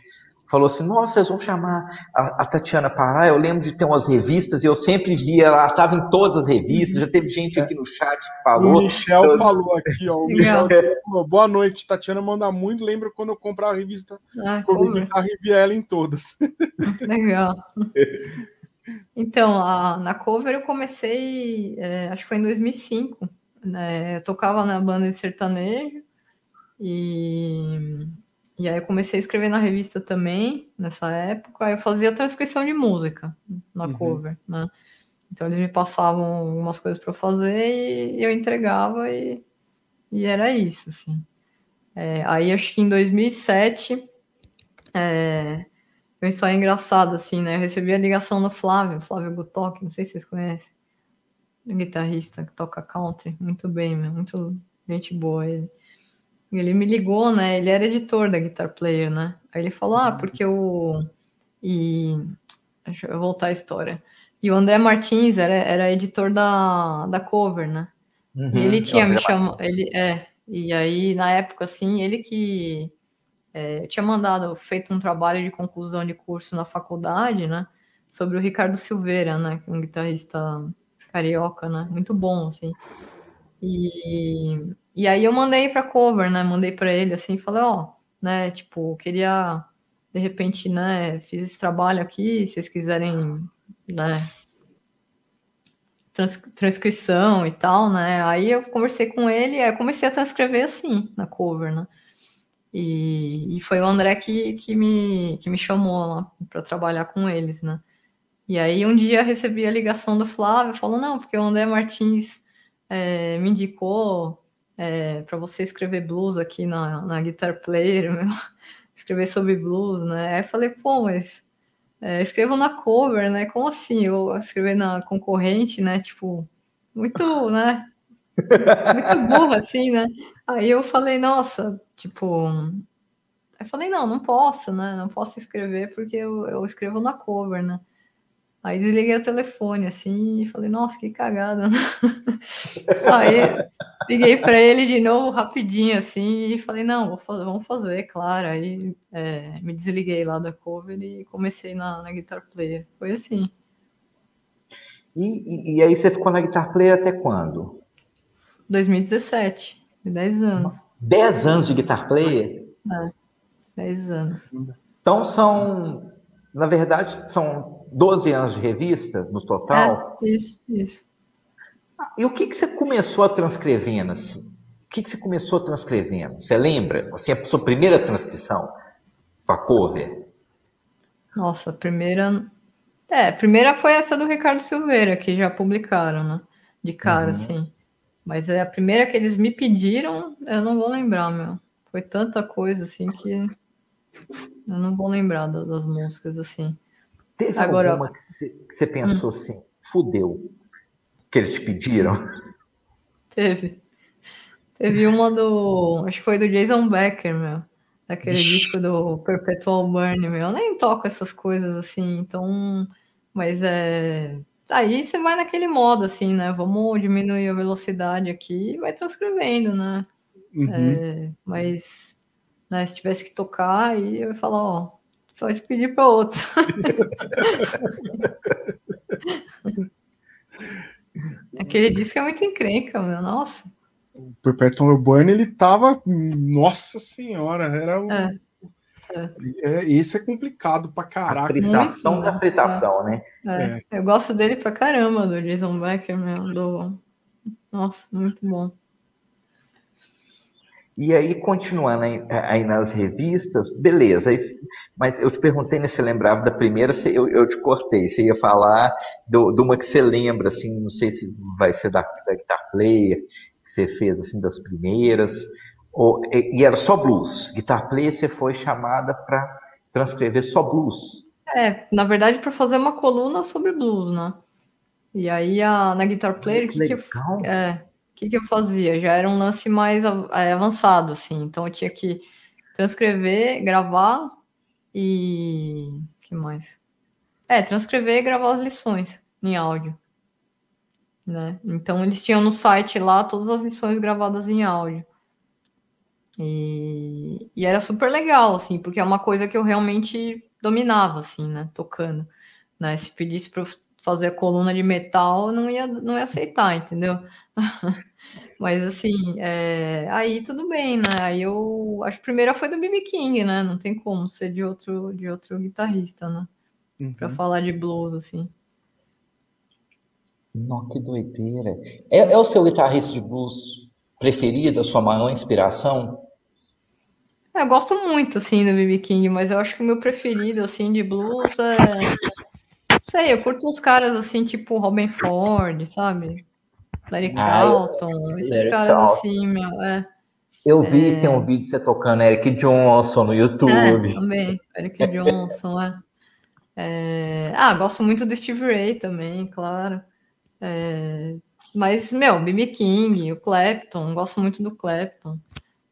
falou assim: Nossa, vocês vão chamar a, a, Tatiana Pará. Eu lembro de ter umas revistas e eu sempre via, ela estava em todas as revistas. Já teve gente aqui no chat que falou. O Michel eu... falou aqui, ó. O Michel falou: Boa noite, Tatiana manda muito. Lembro quando eu comprava a revista ah, comigo a revia ela em todas. Legal. Então, a, na cover eu comecei, é, acho que foi em 2005. Né? Eu tocava na banda de sertanejo e e aí eu comecei a escrever na revista também, nessa época. Aí eu fazia transcrição de música na uhum. cover, né? Então eles me passavam algumas coisas para fazer e eu entregava e, e era isso, assim. É, aí acho que em 2007 é, uma história engraçada, assim, né? Eu recebi a ligação do Flávio, Flávio Gutoc, não sei se vocês conhecem, um guitarrista que toca country, muito bem, muito gente boa ele. Ele me ligou, né? Ele era editor da Guitar Player, né? Aí ele falou: Ah, uhum. porque o. E. Deixa eu voltar a história. E o André Martins era, era editor da, da cover, né? Uhum, e ele tinha me chamado. Ele, é, e aí, na época, assim, ele que é, tinha mandado, feito um trabalho de conclusão de curso na faculdade, né? Sobre o Ricardo Silveira, né? É um guitarrista carioca, né? Muito bom, assim. E, e aí eu mandei para cover, né? Mandei para ele assim, falei, ó, né, tipo, queria de repente, né, fiz esse trabalho aqui, se vocês quiserem, né, trans, transcrição e tal, né? Aí eu conversei com ele, aí comecei a transcrever assim na cover, né? E, e foi o André que, que, me, que me chamou para trabalhar com eles, né? E aí um dia recebi a ligação do Flávio, falou, não, porque o André Martins é, me indicou é, para você escrever blues aqui na, na Guitar Player, meu, escrever sobre blues, né? Aí eu falei, pô, mas é, escrevo na cover, né? Como assim? Eu escrever na concorrente, né? Tipo, muito, né? Muito burro, assim, né? Aí eu falei, nossa, tipo. Eu falei, não, não posso, né? Não posso escrever porque eu, eu escrevo na cover, né? Aí desliguei o telefone, assim, e falei, nossa, que cagada. Né? Aí liguei para ele de novo, rapidinho, assim, e falei, não, fazer, vamos fazer, claro. Aí é, me desliguei lá da cover e comecei na, na Guitar Player. Foi assim. E, e, e aí você ficou na Guitar Player até quando? 2017, 10 anos. 10 anos de Guitar Player? É, 10 anos. Então são, na verdade, são 12 anos de revista no total? É, isso, isso. Ah, e o que, que você começou a transcrevendo assim? O que, que você começou transcrevendo? Você lembra? Assim, a sua primeira transcrição com a cover? Nossa, a primeira. É, a primeira foi essa do Ricardo Silveira, que já publicaram, né? De cara, uhum. assim. Mas é a primeira que eles me pediram, eu não vou lembrar, meu. Foi tanta coisa, assim, que eu não vou lembrar das, das músicas, assim. Teve Agora, alguma que você, pensou hum. assim, fudeu, que eles te pediram? Teve. Teve uma do. Acho que foi do Jason Becker, meu. Daquele disco do Perpetual Burn, meu. Eu nem toco essas coisas assim, então. Mas é. Aí você vai naquele modo, assim, né? Vamos diminuir a velocidade aqui e vai transcrevendo, né? Uhum. É, mas né, se tivesse que tocar, aí eu ia falar, ó, pode pedir para outro. Aquele disco é muito encrenca, meu, nossa o Perpetual Burn ele tava, nossa senhora, era o, é. É. esse é complicado pra caraca. A fritação Muito, da fritação, né? É. é. Eu gosto dele pra caramba, do Jason Becker, meu, do... Nossa, muito bom. E aí, continuando aí, aí, nas revistas, beleza. Mas eu te perguntei né, se você lembrava da primeira, eu, eu te cortei. Você ia falar do, de uma que você lembra, assim, não sei se vai ser da, da Guitar Player, você fez assim das primeiras? Ou, e, e era só blues? Guitar Player você foi chamada para transcrever só blues? É, na verdade, para fazer uma coluna sobre blues, né? E aí a, na Guitar Player, o que, que, eu, é, que, que eu fazia? Já era um lance mais é, avançado, assim. Então eu tinha que transcrever, gravar e. que mais? É, transcrever e gravar as lições em áudio né? Então eles tinham no site lá todas as lições gravadas em áudio. E, e era super legal, assim, porque é uma coisa que eu realmente dominava, assim, né? Tocando. Né? Se pedisse para fazer a coluna de metal, eu não ia, não ia aceitar, entendeu? Mas assim, é... aí tudo bem, né? Aí eu acho que a primeira foi do BB King, né? Não tem como ser de outro, de outro guitarrista, né? Uhum. Para falar de blues, assim. Não, que doideira. É, é o seu guitarrista de blues preferido, a sua maior inspiração? Eu gosto muito, assim, do B.B. King, mas eu acho que o meu preferido, assim, de blues é... Não sei, eu curto uns caras, assim, tipo Robin Ford, sabe? Larry ah, Carlton, esses Larry caras Carlton. assim, meu, é... Eu vi, é... tem um vídeo de você tocando Eric Johnson no YouTube. É, também, Eric Johnson, é. é. Ah, gosto muito do Steve Ray também, claro. É, mas, meu, B.B. King, o Clapton, gosto muito do Clapton.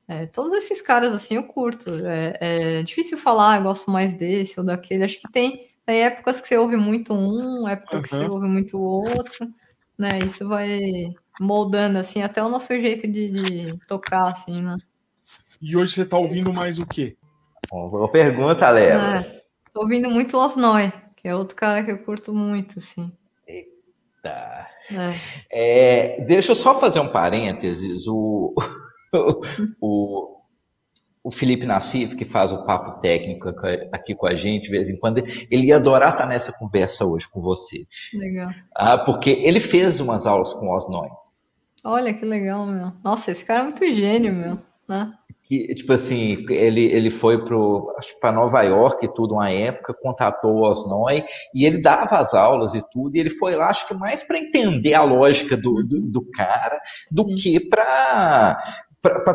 É, todos esses caras, assim, eu curto. É, é, difícil falar, eu gosto mais desse ou daquele. Acho que tem, tem épocas que você ouve muito um, época uhum. que você ouve muito o outro, né? Isso vai moldando, assim, até o nosso jeito de, de tocar, assim, né? E hoje você tá ouvindo mais o quê? Boa pergunta, Léo. É, tô ouvindo muito o Osnoy, que é outro cara que eu curto muito, assim. Tá. É. É, deixa eu só fazer um parênteses. O, o, o Felipe Nassif, que faz o papo técnico aqui com a gente de vez em quando, ele ia adorar estar nessa conversa hoje com você. Legal. Ah, porque ele fez umas aulas com o Osnoy. Olha que legal, meu. Nossa, esse cara é muito gênio, meu. Né? que, tipo assim, ele, ele foi para Nova York e tudo, uma época, contatou o Osnoy, e ele dava as aulas e tudo, e ele foi lá, acho que mais para entender a lógica do, do, do cara, do que para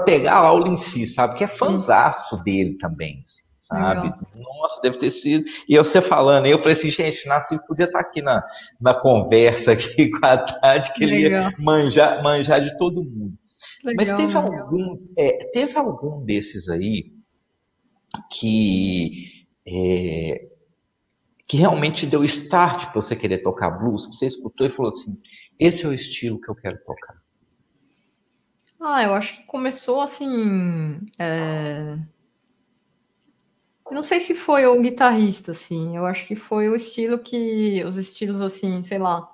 pegar a aula em si, sabe? Que é fanzaço dele também, assim, sabe? Legal. Nossa, deve ter sido. E você falando, eu falei assim, gente, Nasci podia estar tá aqui na, na conversa aqui com a Tati, que Legal. ele ia manjar, manjar de todo mundo. Legal, Mas teve algum, é, teve algum desses aí que é, que realmente deu start para você querer tocar blues, que você escutou e falou assim, esse é o estilo que eu quero tocar? Ah, eu acho que começou assim. É... não sei se foi o guitarrista, assim. Eu acho que foi o estilo que. Os estilos, assim, sei lá,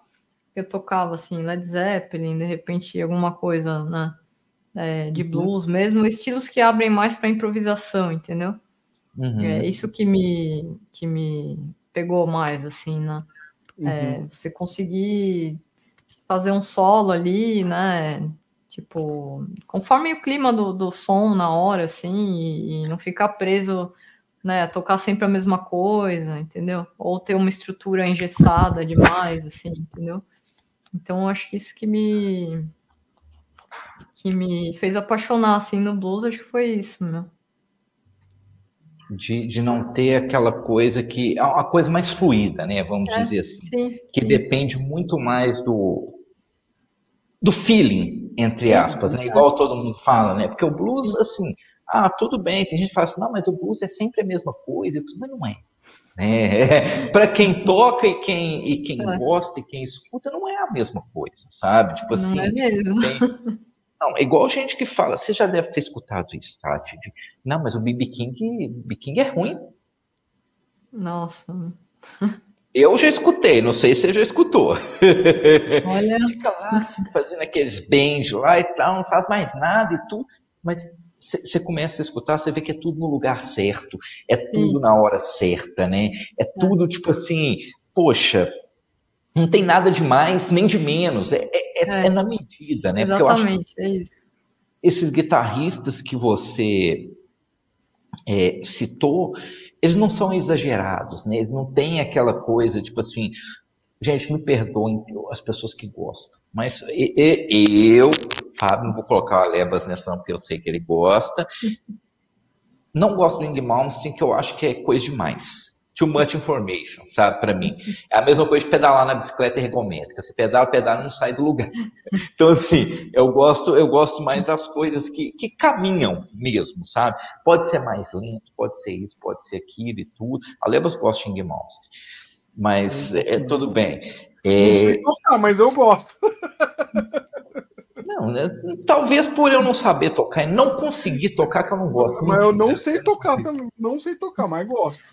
eu tocava, assim, Led Zeppelin, de repente alguma coisa, né? é, de uhum. blues mesmo, estilos que abrem mais para improvisação, entendeu? Uhum. É isso que me, que me pegou mais, assim, né? É, uhum. É, você conseguir fazer um solo ali, né? Tipo, conforme o clima do, do som na hora, assim, e, e não ficar preso, né? Tocar sempre a mesma coisa, entendeu? Ou ter uma estrutura engessada demais, assim, entendeu? Então, acho que isso que me que me fez apaixonar assim no blues, acho que foi isso, meu. De, de não ter aquela coisa que é uma coisa mais fluida, né? Vamos é, dizer assim, sim, que sim. depende muito mais do do feeling, entre aspas, né? Igual todo mundo fala, né? Porque o blues, assim, ah, tudo bem, tem gente que fala assim, não, mas o blues é sempre a mesma coisa e tudo, mas não é. É, para quem toca e quem, e quem é. gosta e quem escuta, não é a mesma coisa, sabe? Tipo assim. Não é mesmo. Tem, não, é igual gente que fala, você já deve ter escutado isso, Tati. De, não, mas o BB King, BB King é ruim. Nossa. Eu já escutei, não sei se você já escutou. Olha. Fica lá fazendo aqueles bands lá e tal, não faz mais nada e tudo, mas você começa a escutar, você vê que é tudo no lugar certo, é tudo Sim. na hora certa, né? É tudo tipo assim, poxa, não tem nada de mais nem de menos, é, é, é. é na medida, né? Exatamente, é isso. Esses guitarristas que você é, citou, eles não são exagerados, né? Eles não têm aquela coisa, tipo assim, gente, me perdoem as pessoas que gostam, mas eu, Fábio, não vou colocar o Lebas nessa, porque eu sei que ele gosta. Não gosto do Ing Malmsteen, que eu acho que é coisa demais too much information, sabe, para mim. É a mesma coisa de pedalar na bicicleta ergométrica. Você pedala, pedala, não sai do lugar. Então, assim, eu gosto, eu gosto mais das coisas que, que caminham mesmo, sabe? Pode ser mais lento, pode ser isso, pode ser aquilo e tudo. A Lebas gosta de Ing mas é, tudo bem. É... Não sei tocar, mas eu gosto. Não, né? talvez por eu não saber tocar e não conseguir tocar que eu não gosto. Mas eu não sei tocar também, não sei tocar, mas gosto.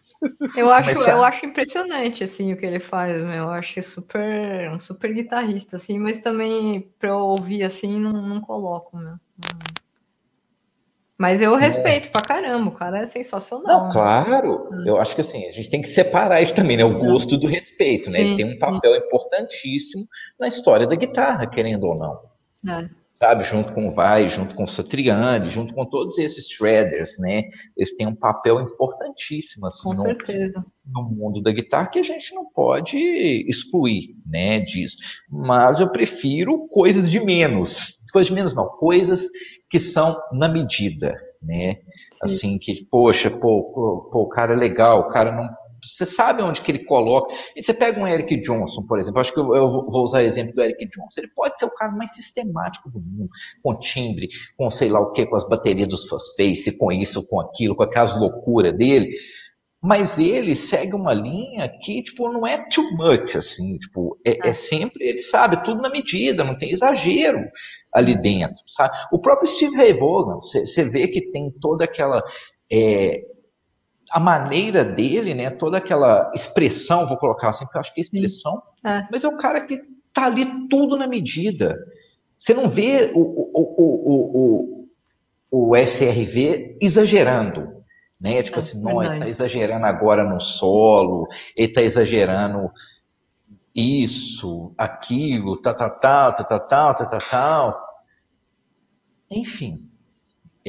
Eu acho, mas, eu acho impressionante assim o que ele faz, meu. eu acho que é super, um super guitarrista assim, mas também para eu ouvir assim não, não coloco, meu. Mas eu respeito é. pra caramba, o cara é sensacional. Não, né? claro, hum. eu acho que assim, a gente tem que separar isso também, né? O gosto do respeito, sim, né? Ele tem um papel sim. importantíssimo na história da guitarra, querendo ou não. É sabe, junto com o Vai, junto com o Satriani, junto com todos esses shredders, né? Eles têm um papel importantíssimo assim, com no, certeza. no mundo da guitarra que a gente não pode excluir, né, disso. Mas eu prefiro coisas de menos, coisas de menos não, coisas que são na medida, né? Sim. Assim que, poxa, pô, pô, pô, o cara é legal, o cara não você sabe onde que ele coloca. E você pega um Eric Johnson, por exemplo, acho que eu, eu vou usar o exemplo do Eric Johnson. Ele pode ser o cara mais sistemático do mundo, com timbre, com sei lá o que, com as baterias dos Fuzz Face, com isso, com aquilo, com aquelas loucuras dele. Mas ele segue uma linha que, tipo, não é too much, assim, tipo, é, é sempre, ele sabe, tudo na medida, não tem exagero ali dentro, sabe? O próprio Steve Ray Vaughan, você vê que tem toda aquela é, a maneira dele, né, toda aquela expressão, vou colocar assim, porque eu acho que é expressão, é. mas é um cara que tá ali tudo na medida. Você não vê o, o, o, o, o SRV exagerando, né? Tipo é, assim, não, ele tá exagerando agora no solo, ele tá exagerando isso, aquilo, tal, tal, tal, tal, tal, tal, tal, tal. Enfim,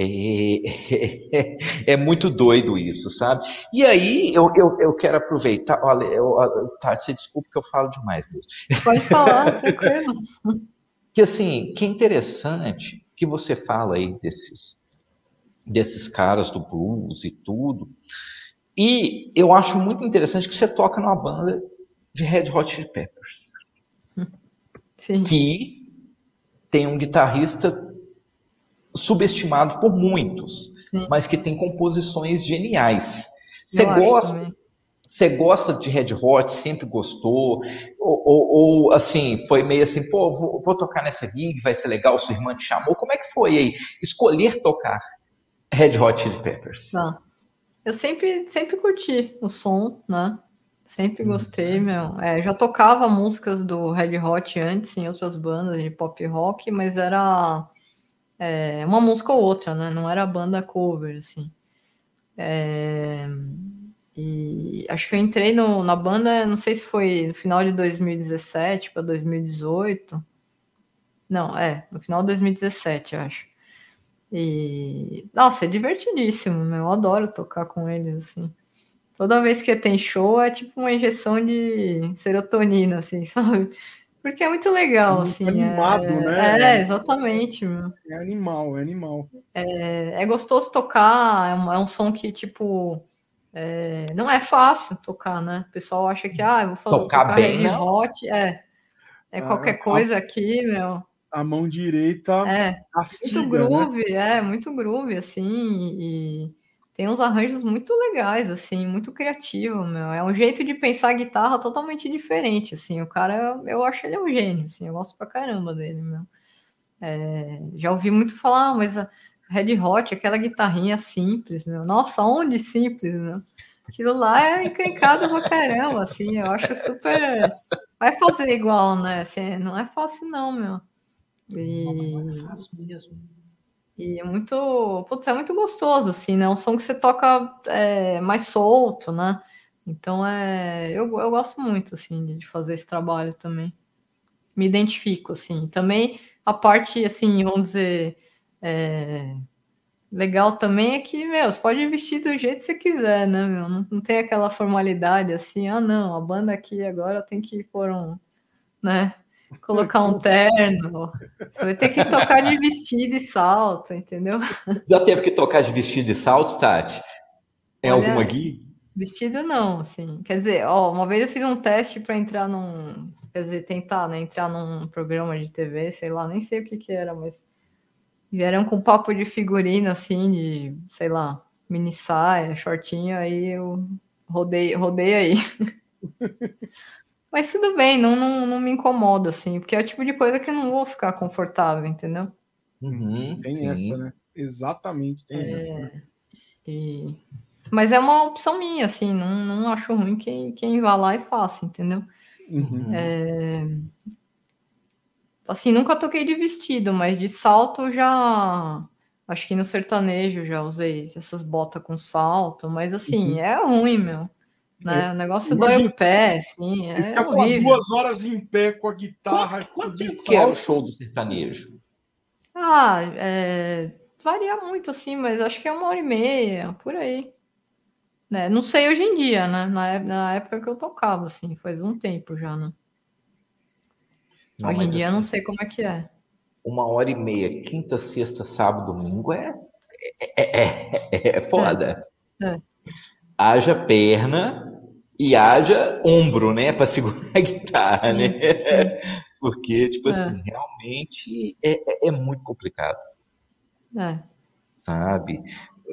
é, é, é, muito doido isso, sabe? E aí eu, eu, eu quero aproveitar. Olha, eu, Tati, você desculpa que eu falo demais mesmo. Pode falar, tranquilo. Que assim, que interessante que você fala aí desses, desses caras do blues e tudo. E eu acho muito interessante que você toca numa banda de Red Hot Chili Peppers. Sim. Que tem um guitarrista subestimado por muitos, Sim. mas que tem composições geniais. Você gosta, você gosta de Red Hot, sempre gostou, ou, ou, ou, assim, foi meio assim, pô, vou, vou, tocar nessa gig, vai ser legal, sua irmã te chamou. Como é que foi aí escolher tocar Red Hot Chili Peppers? Não. Eu sempre, sempre curti o som, né? Sempre uhum. gostei, meu. É, já tocava músicas do Red Hot antes em outras bandas de pop rock, mas era é, uma música ou outra, né? Não era banda cover, assim. É, e acho que eu entrei no, na banda, não sei se foi no final de 2017 para 2018. Não, é, no final de 2017, eu acho. E, nossa, é divertidíssimo, meu. Eu adoro tocar com eles, assim. Toda vez que tem show é tipo uma injeção de serotonina, assim, sabe? Porque é muito legal, é muito assim. Animado, é... né? É, exatamente, meu. É animal, é animal. É, é gostoso tocar, é um, é um som que, tipo, é, não é fácil tocar, né? O pessoal acha que, ah, eu vou falar, tocar, tocar bem, Red Hot, é. É ah, qualquer coisa a, aqui, meu. A mão direita é castiga, muito né? groove, né? é muito groove, assim, e tem uns arranjos muito legais, assim, muito criativo, meu. É um jeito de pensar a guitarra totalmente diferente, assim. O cara, eu acho ele um gênio, assim. Eu gosto pra caramba dele, meu. É, já ouvi muito falar, ah, mas a Red Hot, aquela guitarrinha simples, meu. Nossa, onde simples, meu? Aquilo lá é encrencado pra caramba, assim. Eu acho super vai fazer igual, né? Assim, não é fácil, não, meu. E, e é muito, putz, é muito gostoso, assim, né? É um som que você toca é, mais solto, né? Então é, eu, eu gosto muito, assim, de fazer esse trabalho também. Me identifico, assim. Também a parte, assim, vamos dizer, é, legal também é que, meu, você pode vestir do jeito que você quiser, né, meu? Não, não tem aquela formalidade assim, ah, não, a banda aqui agora tem que pôr um, né? Colocar um terno. Você vai ter que tocar de vestido e salto, entendeu? Já teve que tocar de vestido e salto, Tati? É Olha, alguma guia? Vestido não, assim. Quer dizer, ó, uma vez eu fiz um teste para entrar num. Quer dizer, tentar, né? Entrar num programa de TV, sei lá, nem sei o que que era, mas Vieram com papo de figurino, assim, de, sei lá, mini saia, shortinho, aí eu rodei, rodei aí. Mas tudo bem, não, não, não me incomoda, assim, porque é o tipo de coisa que eu não vou ficar confortável, entendeu? Uhum, tem sim. essa, né? Exatamente, tem é... essa. Né? E... Mas é uma opção minha, assim, não, não acho ruim quem, quem vá lá e faça, entendeu? Uhum. É... Assim, nunca toquei de vestido, mas de salto já. Acho que no sertanejo já usei essas botas com salto, mas assim, uhum. é ruim, meu. Né? É. O negócio dói o pé, assim. É duas horas em pé com a guitarra. Quanto, quanto que é o show do sertanejo? Ah, é... varia muito, assim, mas acho que é uma hora e meia, por aí. Né? Não sei hoje em dia, né? Na, na época que eu tocava, assim, faz um tempo já, né? Não, Hoje em dia assim, eu não assim, sei como é que é. Uma hora e meia, quinta, sexta, sábado, domingo é, é, é, é foda. É. Haja perna e haja ombro, né? Para segurar a guitarra, sim, né? Sim. Porque, tipo assim, realmente é, é, muito complicado. É. Sabe?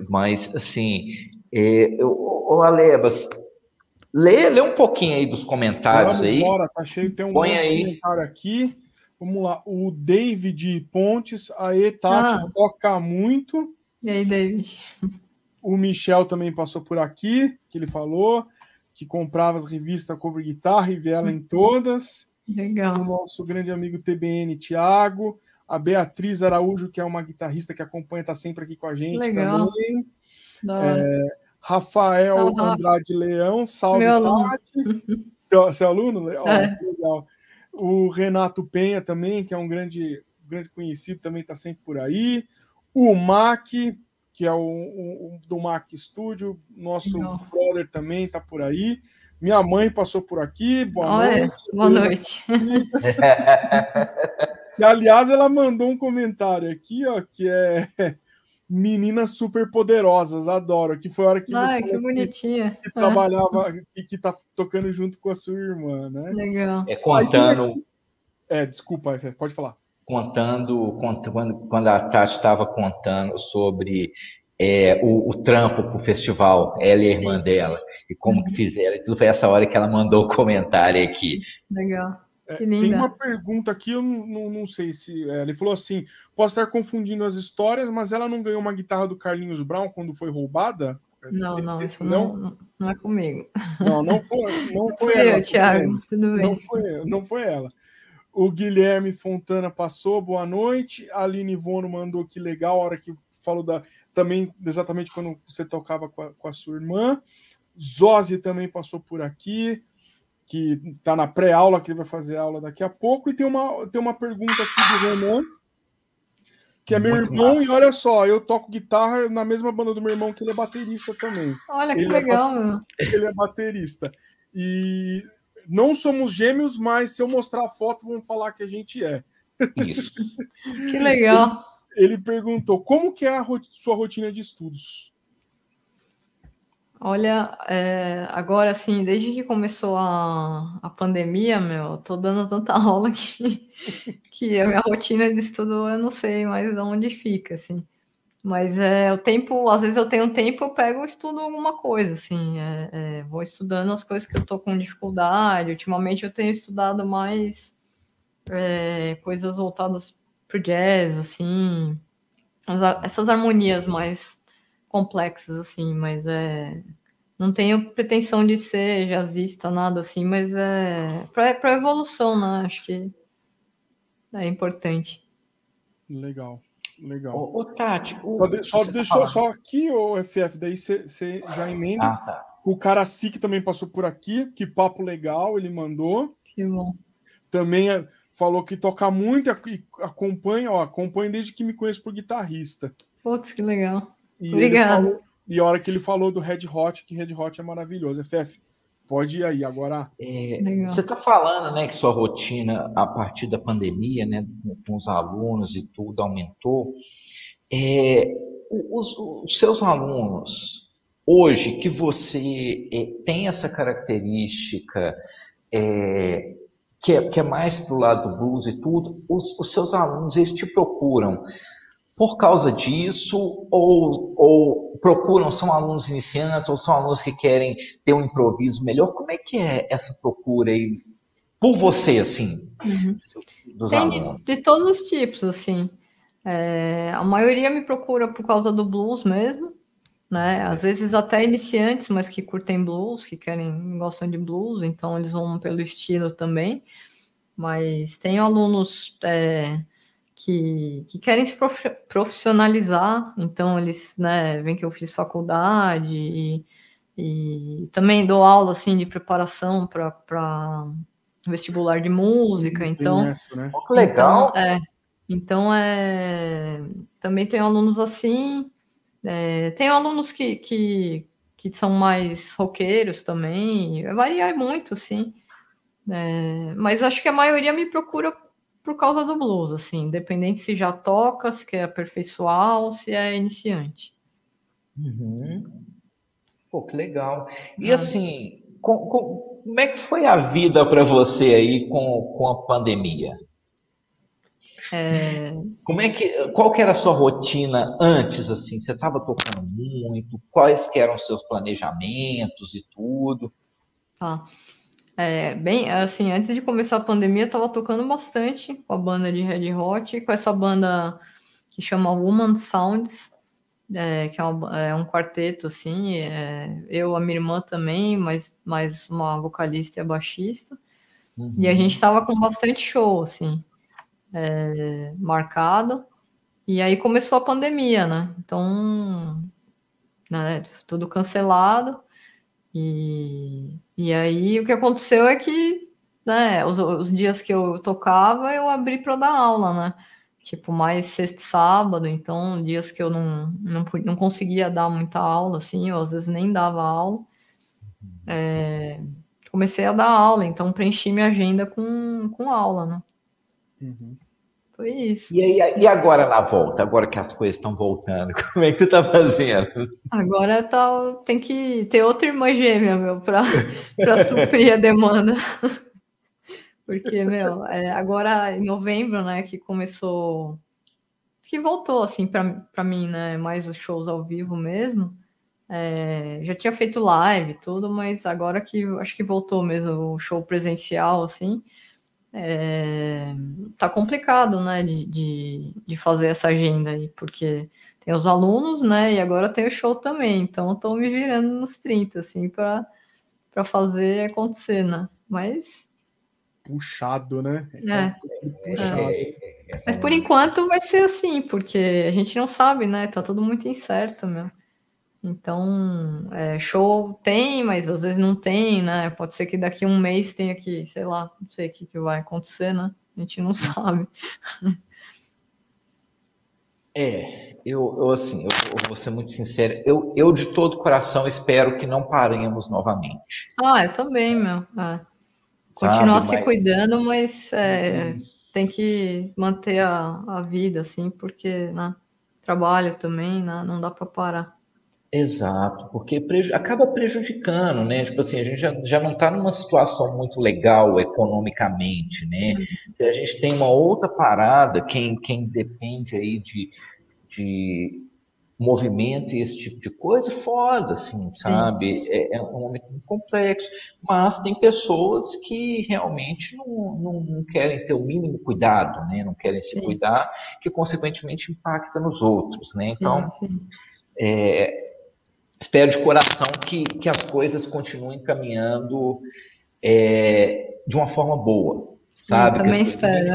Mas, assim, é, o Alebas, Lê, lê um pouquinho aí dos comentários bora, aí. Bora, tá cheio, tem um Põe aí. comentário aqui. Vamos lá, o David Pontes, aí Tati, ah. toca muito. E aí, David? O Michel também passou por aqui, que ele falou que comprava as revistas Cover Guitarra e vê ela em todas. Legal. O nosso grande amigo TBN, Thiago. A Beatriz Araújo, que é uma guitarrista que acompanha, está sempre aqui com a gente Legal. também. É, Rafael. Andrade Leão, salve aluno. Seu, seu aluno? Oh, é. Legal. O Renato Penha também, que é um grande, grande conhecido, também está sempre por aí. O Mac, que é o, o, do Mac Studio, nosso Não. brother também está por aí. Minha mãe passou por aqui. Boa Olha, noite. Boa noite. e, aliás, ela mandou um comentário aqui, ó, que é Meninas super poderosas, adoro. Que foi a hora que Ai, você que bonitinha. Que, que trabalhava e que tá tocando junto com a sua irmã, né? Legal. É contando. É, desculpa, pode falar. Contando, quando, quando a Tati estava contando sobre é, o, o, trampo pro festival, ela e a irmã Sim. dela, e como que uhum. fizeram. Tudo foi essa hora que ela mandou o comentário aqui. Legal. É, tem uma pergunta aqui, eu não, não, não sei se. É, ele falou assim: posso estar confundindo as histórias, mas ela não ganhou uma guitarra do Carlinhos Brown quando foi roubada? Não, não, isso não, não, é comigo. Não, não foi, não foi, foi ela. Eu, Thiago, tudo bem. Não foi, não foi ela. O Guilherme Fontana passou, boa noite. A Aline Vono mandou que legal, a hora que falou da. Também exatamente quando você tocava com a, com a sua irmã. Zose também passou por aqui. que está na pré-aula, que ele vai fazer aula daqui a pouco. E tem uma, tem uma pergunta aqui do Renan, que é meu Muito irmão, massa. e olha só, eu toco guitarra na mesma banda do meu irmão, que ele é baterista também. Olha que ele é legal, é, Ele é baterista. E não somos gêmeos, mas se eu mostrar a foto, vão falar que a gente é. Isso. que legal. Ele, ele, perguntou: como que é a sua rotina de estudos? Olha, é, agora assim, desde que começou a, a pandemia, meu, tô dando tanta aula que, que a minha rotina de estudo eu não sei mais onde fica, assim. Mas é o tempo, às vezes eu tenho tempo, eu pego e estudo alguma coisa, assim. É, é, vou estudando as coisas que eu tô com dificuldade. Ultimamente eu tenho estudado mais é, coisas voltadas pro jazz, assim. As, essas harmonias mais complexas, assim, mas é. Não tenho pretensão de ser jazzista, nada assim, mas é para evolução, né? Acho que é importante. Legal, legal. Ô, ô Tati, o, só, de, só deixou tá só aqui, o FF, daí você já emenda. Ah, tá. O Caraci que também passou por aqui, que papo legal, ele mandou. Que bom. Também é, falou que toca muito e acompanha, ó, acompanha desde que me conheço por guitarrista. Putz, que legal. E Obrigado. e a hora que ele falou do Red Hot, que Red Hot é maravilhoso. FF, pode ir aí agora. É, você está falando, né, que sua rotina a partir da pandemia, né, com os alunos e tudo aumentou. É, os, os, seus alunos hoje que você é, tem essa característica é, que, é, que é mais para o lado do blues e tudo, os, os seus alunos eles te procuram por causa disso, ou, ou procuram, são alunos iniciantes, ou são alunos que querem ter um improviso melhor? Como é que é essa procura aí, por você, assim, uhum. dos Tem alunos? De, de, todos os tipos, assim. É, a maioria me procura por causa do blues mesmo, né? Às vezes até iniciantes, mas que curtem blues, que querem, gostam de blues, então eles vão pelo estilo também. Mas tem alunos... É, que, que querem se profissionalizar, então eles né, veem que eu fiz faculdade e, e também dou aula assim de preparação para vestibular de música, então, isso, né? oh, legal. Então, é, então é, também tem alunos assim, é, tem alunos que, que, que são mais roqueiros também, varia muito, sim. É, mas acho que a maioria me procura por causa do blues, assim, independente se já toca, se quer aperfeiçoar ou se é iniciante. Uhum. Pô, que legal. E ah. assim, com, com, como é que foi a vida para você aí com, com a pandemia? É... Como é que, qual que era a sua rotina antes, assim? Você estava tocando muito? Quais que eram os seus planejamentos e tudo? Tá. Ah. É, bem, assim, antes de começar a pandemia, eu tava tocando bastante com a banda de Red Hot, com essa banda que chama Woman Sounds, é, que é, uma, é, um quarteto, assim, é, eu, a minha irmã também, mais, mais uma vocalista e a baixista, uhum. e a uhum. gente tava com bastante show, assim, é, marcado, e aí começou a pandemia, né, então, né, tudo cancelado, e e aí o que aconteceu é que, né, os, os dias que eu tocava, eu abri para dar aula, né? Tipo, mais sexta e sábado, então dias que eu não, não, não conseguia dar muita aula, assim, ou às vezes nem dava aula. É, comecei a dar aula, então preenchi minha agenda com, com aula, né? Uhum. Foi isso. E, aí, e agora na volta? Agora que as coisas estão voltando, como é que tu tá fazendo? Agora tá, tem que ter outra irmã gêmea, meu, para suprir a demanda. Porque, meu, é, agora em novembro, né, que começou. Que voltou, assim, para mim, né? Mais os shows ao vivo mesmo. É, já tinha feito live tudo, mas agora que acho que voltou mesmo o show presencial, assim é, tá complicado, né, de, de, de, fazer essa agenda aí, porque tem os alunos, né, e agora tem o show também, então estou me virando nos 30, assim, para fazer acontecer, né, mas... Puxado, né? É. Puxado. É. Mas por enquanto vai ser assim, porque a gente não sabe, né, tá tudo muito incerto, meu. Então, é, show tem, mas às vezes não tem, né? Pode ser que daqui a um mês tenha que, sei lá, não sei o que, que vai acontecer, né? A gente não sabe. É, eu, eu assim, eu, eu, vou ser muito sincero, eu, eu de todo coração espero que não paremos novamente. Ah, eu também, meu. É. Continuar Sabe, se mas... cuidando, mas é, uhum. tem que manter a, a vida, assim, porque, né? Trabalho também, né? Não dá para parar. Exato, porque preju acaba prejudicando, né? Tipo assim, a gente já, já não está numa situação muito legal economicamente, né? Uhum. Se a gente tem uma outra parada, quem, quem depende aí de, de movimento e esse tipo de coisa, foda, assim, sabe? É, é, um momento muito complexo, mas tem pessoas que realmente não, não, não, querem ter o mínimo cuidado, né? Não querem se sim. cuidar, que consequentemente impacta nos outros, né? Então, sim, sim. É, espero de coração que, que as coisas continuem caminhando é, de uma forma boa, sabe? Eu também que espero.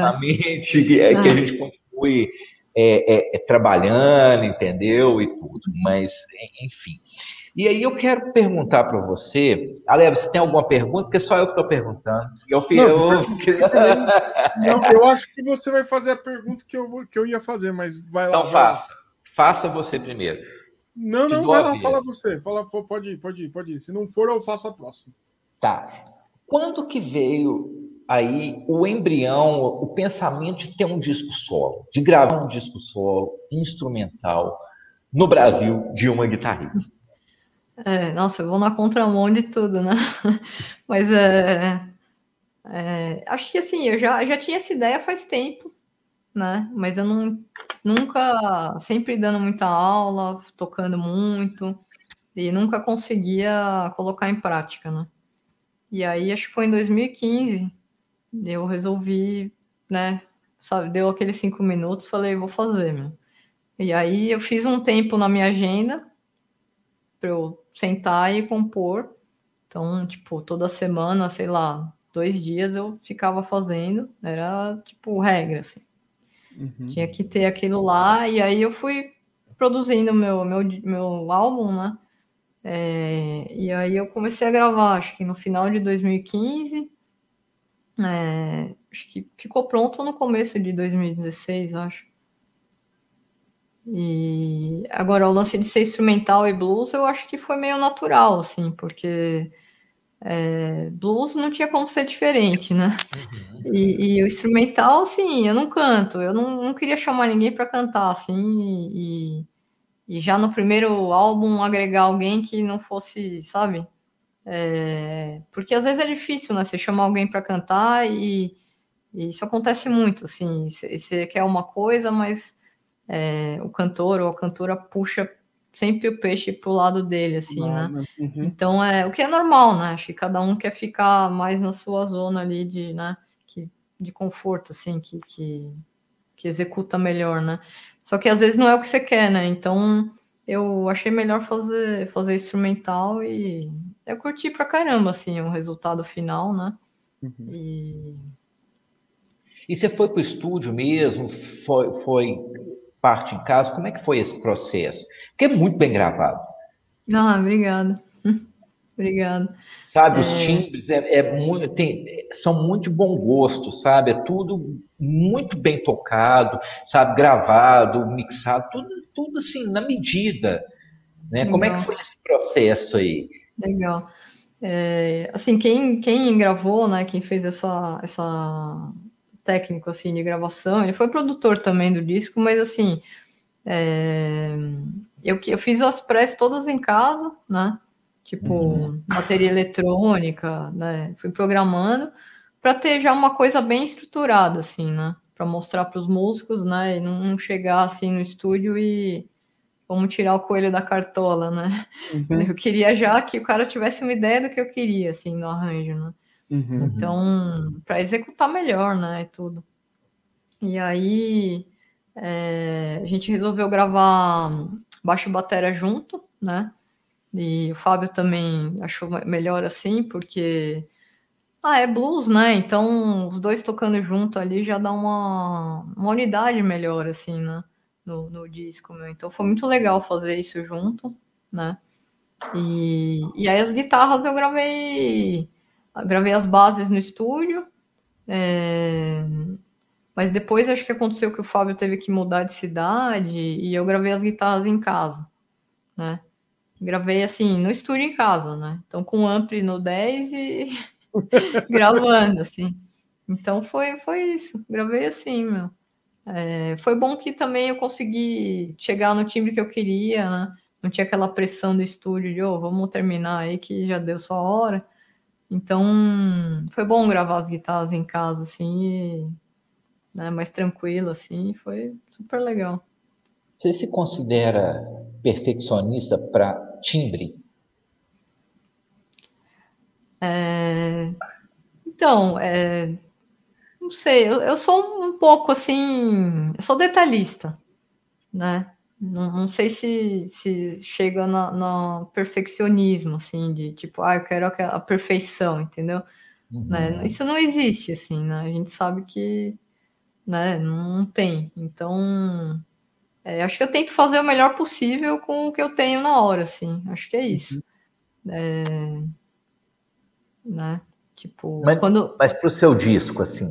Que, é, ah. que a gente continue é, é, é, trabalhando, entendeu? E tudo, mas enfim. E aí eu quero perguntar para você, Aleva, você tem alguma pergunta? Porque só eu que estou perguntando. Eu, não, eu... não, eu acho que você vai fazer a pergunta que eu, que eu ia fazer, mas vai lá. Então faça. Faça você primeiro. Não, não, vai lá, fala você. Fala, pode ir, pode ir, pode ir. Se não for, eu faço a próxima. Tá. Quando que veio aí o embrião, o pensamento de ter um disco solo, de gravar um disco solo instrumental no Brasil de uma guitarrista? É, nossa, eu vou na contramão de tudo, né? Mas é, é, acho que assim, eu já, já tinha essa ideia faz tempo, né? Mas eu não, nunca, sempre dando muita aula, tocando muito, e nunca conseguia colocar em prática, né? E aí, acho que foi em 2015, eu resolvi, né? Sabe, deu aqueles cinco minutos, falei, vou fazer, meu. E aí, eu fiz um tempo na minha agenda para eu sentar e compor. Então, tipo, toda semana, sei lá, dois dias eu ficava fazendo, era tipo regra, assim. Uhum. Tinha que ter aquilo lá, e aí eu fui produzindo meu, meu, meu álbum, né? É, e aí eu comecei a gravar, acho que no final de 2015. É, acho que ficou pronto no começo de 2016, acho. E agora o lance de ser instrumental e blues, eu acho que foi meio natural, assim, porque é, blues não tinha como ser diferente, né? Uhum. E, e, o instrumental, assim, eu não canto, eu não, não queria chamar ninguém para cantar, assim, e, e, já no primeiro álbum agregar alguém que não fosse, sabe? É, porque às vezes é difícil, né? Você chamar alguém para cantar e, e, isso acontece muito, assim, você quer uma coisa, mas é, o cantor ou a cantora puxa sempre o peixe pro lado dele, assim, né? Uhum. Então é o que é normal, né? Acho que cada um quer ficar mais na sua zona ali de, né? Que, de conforto, assim, que, que, que executa melhor, né? Só que às vezes não é o que você quer, né? Então eu achei melhor fazer, fazer instrumental e eu curti pra caramba, assim, o resultado final, né? Uhum. E... e você foi pro estúdio mesmo? Foi, foi parte em casa. Como é que foi esse processo? Porque é muito bem gravado. Ah, obrigada. Obrigada. Sabe, é... os timbres é, é muito, tem, são muito de bom gosto, sabe? É tudo muito bem tocado, sabe? Gravado, mixado, tudo, tudo assim, na medida. Né? Como é que foi esse processo aí? Legal. É, assim, quem, quem gravou, né? Quem fez essa, essa técnico assim de gravação. Ele foi produtor também do disco, mas assim, é... eu, eu fiz as press todas em casa, né? Tipo, uhum. bateria eletrônica, né? Fui programando para ter já uma coisa bem estruturada, assim, né? Para mostrar para os músicos, né? E não chegar assim no estúdio e vamos tirar o coelho da cartola, né? Uhum. Eu queria já que o cara tivesse uma ideia do que eu queria, assim, no arranjo, né? Uhum. Então, para executar melhor, né? E tudo. E aí é, a gente resolveu gravar baixo bateria junto, né? E o Fábio também achou melhor assim, porque ah, é blues, né? Então os dois tocando junto ali já dá uma, uma unidade melhor, assim, né? No, no disco, meu. Então foi muito legal fazer isso junto. né? E, e aí as guitarras eu gravei, gravei as bases no estúdio, é, mas depois acho que aconteceu que o Fábio teve que mudar de cidade e eu gravei as guitarras em casa, né? Gravei assim, no estúdio em casa, né? Então com ampli no 10 e gravando, assim. Então foi, foi isso. Gravei assim, meu. É, foi bom que também eu consegui chegar no timbre que eu queria, né? Não tinha aquela pressão do estúdio de, oh, vamos terminar aí que já deu sua hora. Então, foi bom gravar as guitarras em casa, assim, e, né, mais tranquilo, assim, foi super legal. Você se considera perfeccionista para timbre? É... Então, é... não sei, eu, eu, sou um pouco assim, eu sou detalhista, né? Não, não sei se, se chega no, no, perfeccionismo, assim, de tipo, ah, eu quero a perfeição, entendeu? Uhum. Né? Isso não existe, assim, né? A gente sabe que né, não tem. Então, é, acho que eu tento fazer o melhor possível com o que eu tenho na hora, assim. Acho que é isso. Uhum. É, né? Tipo, mas, quando... mas para o seu disco, assim,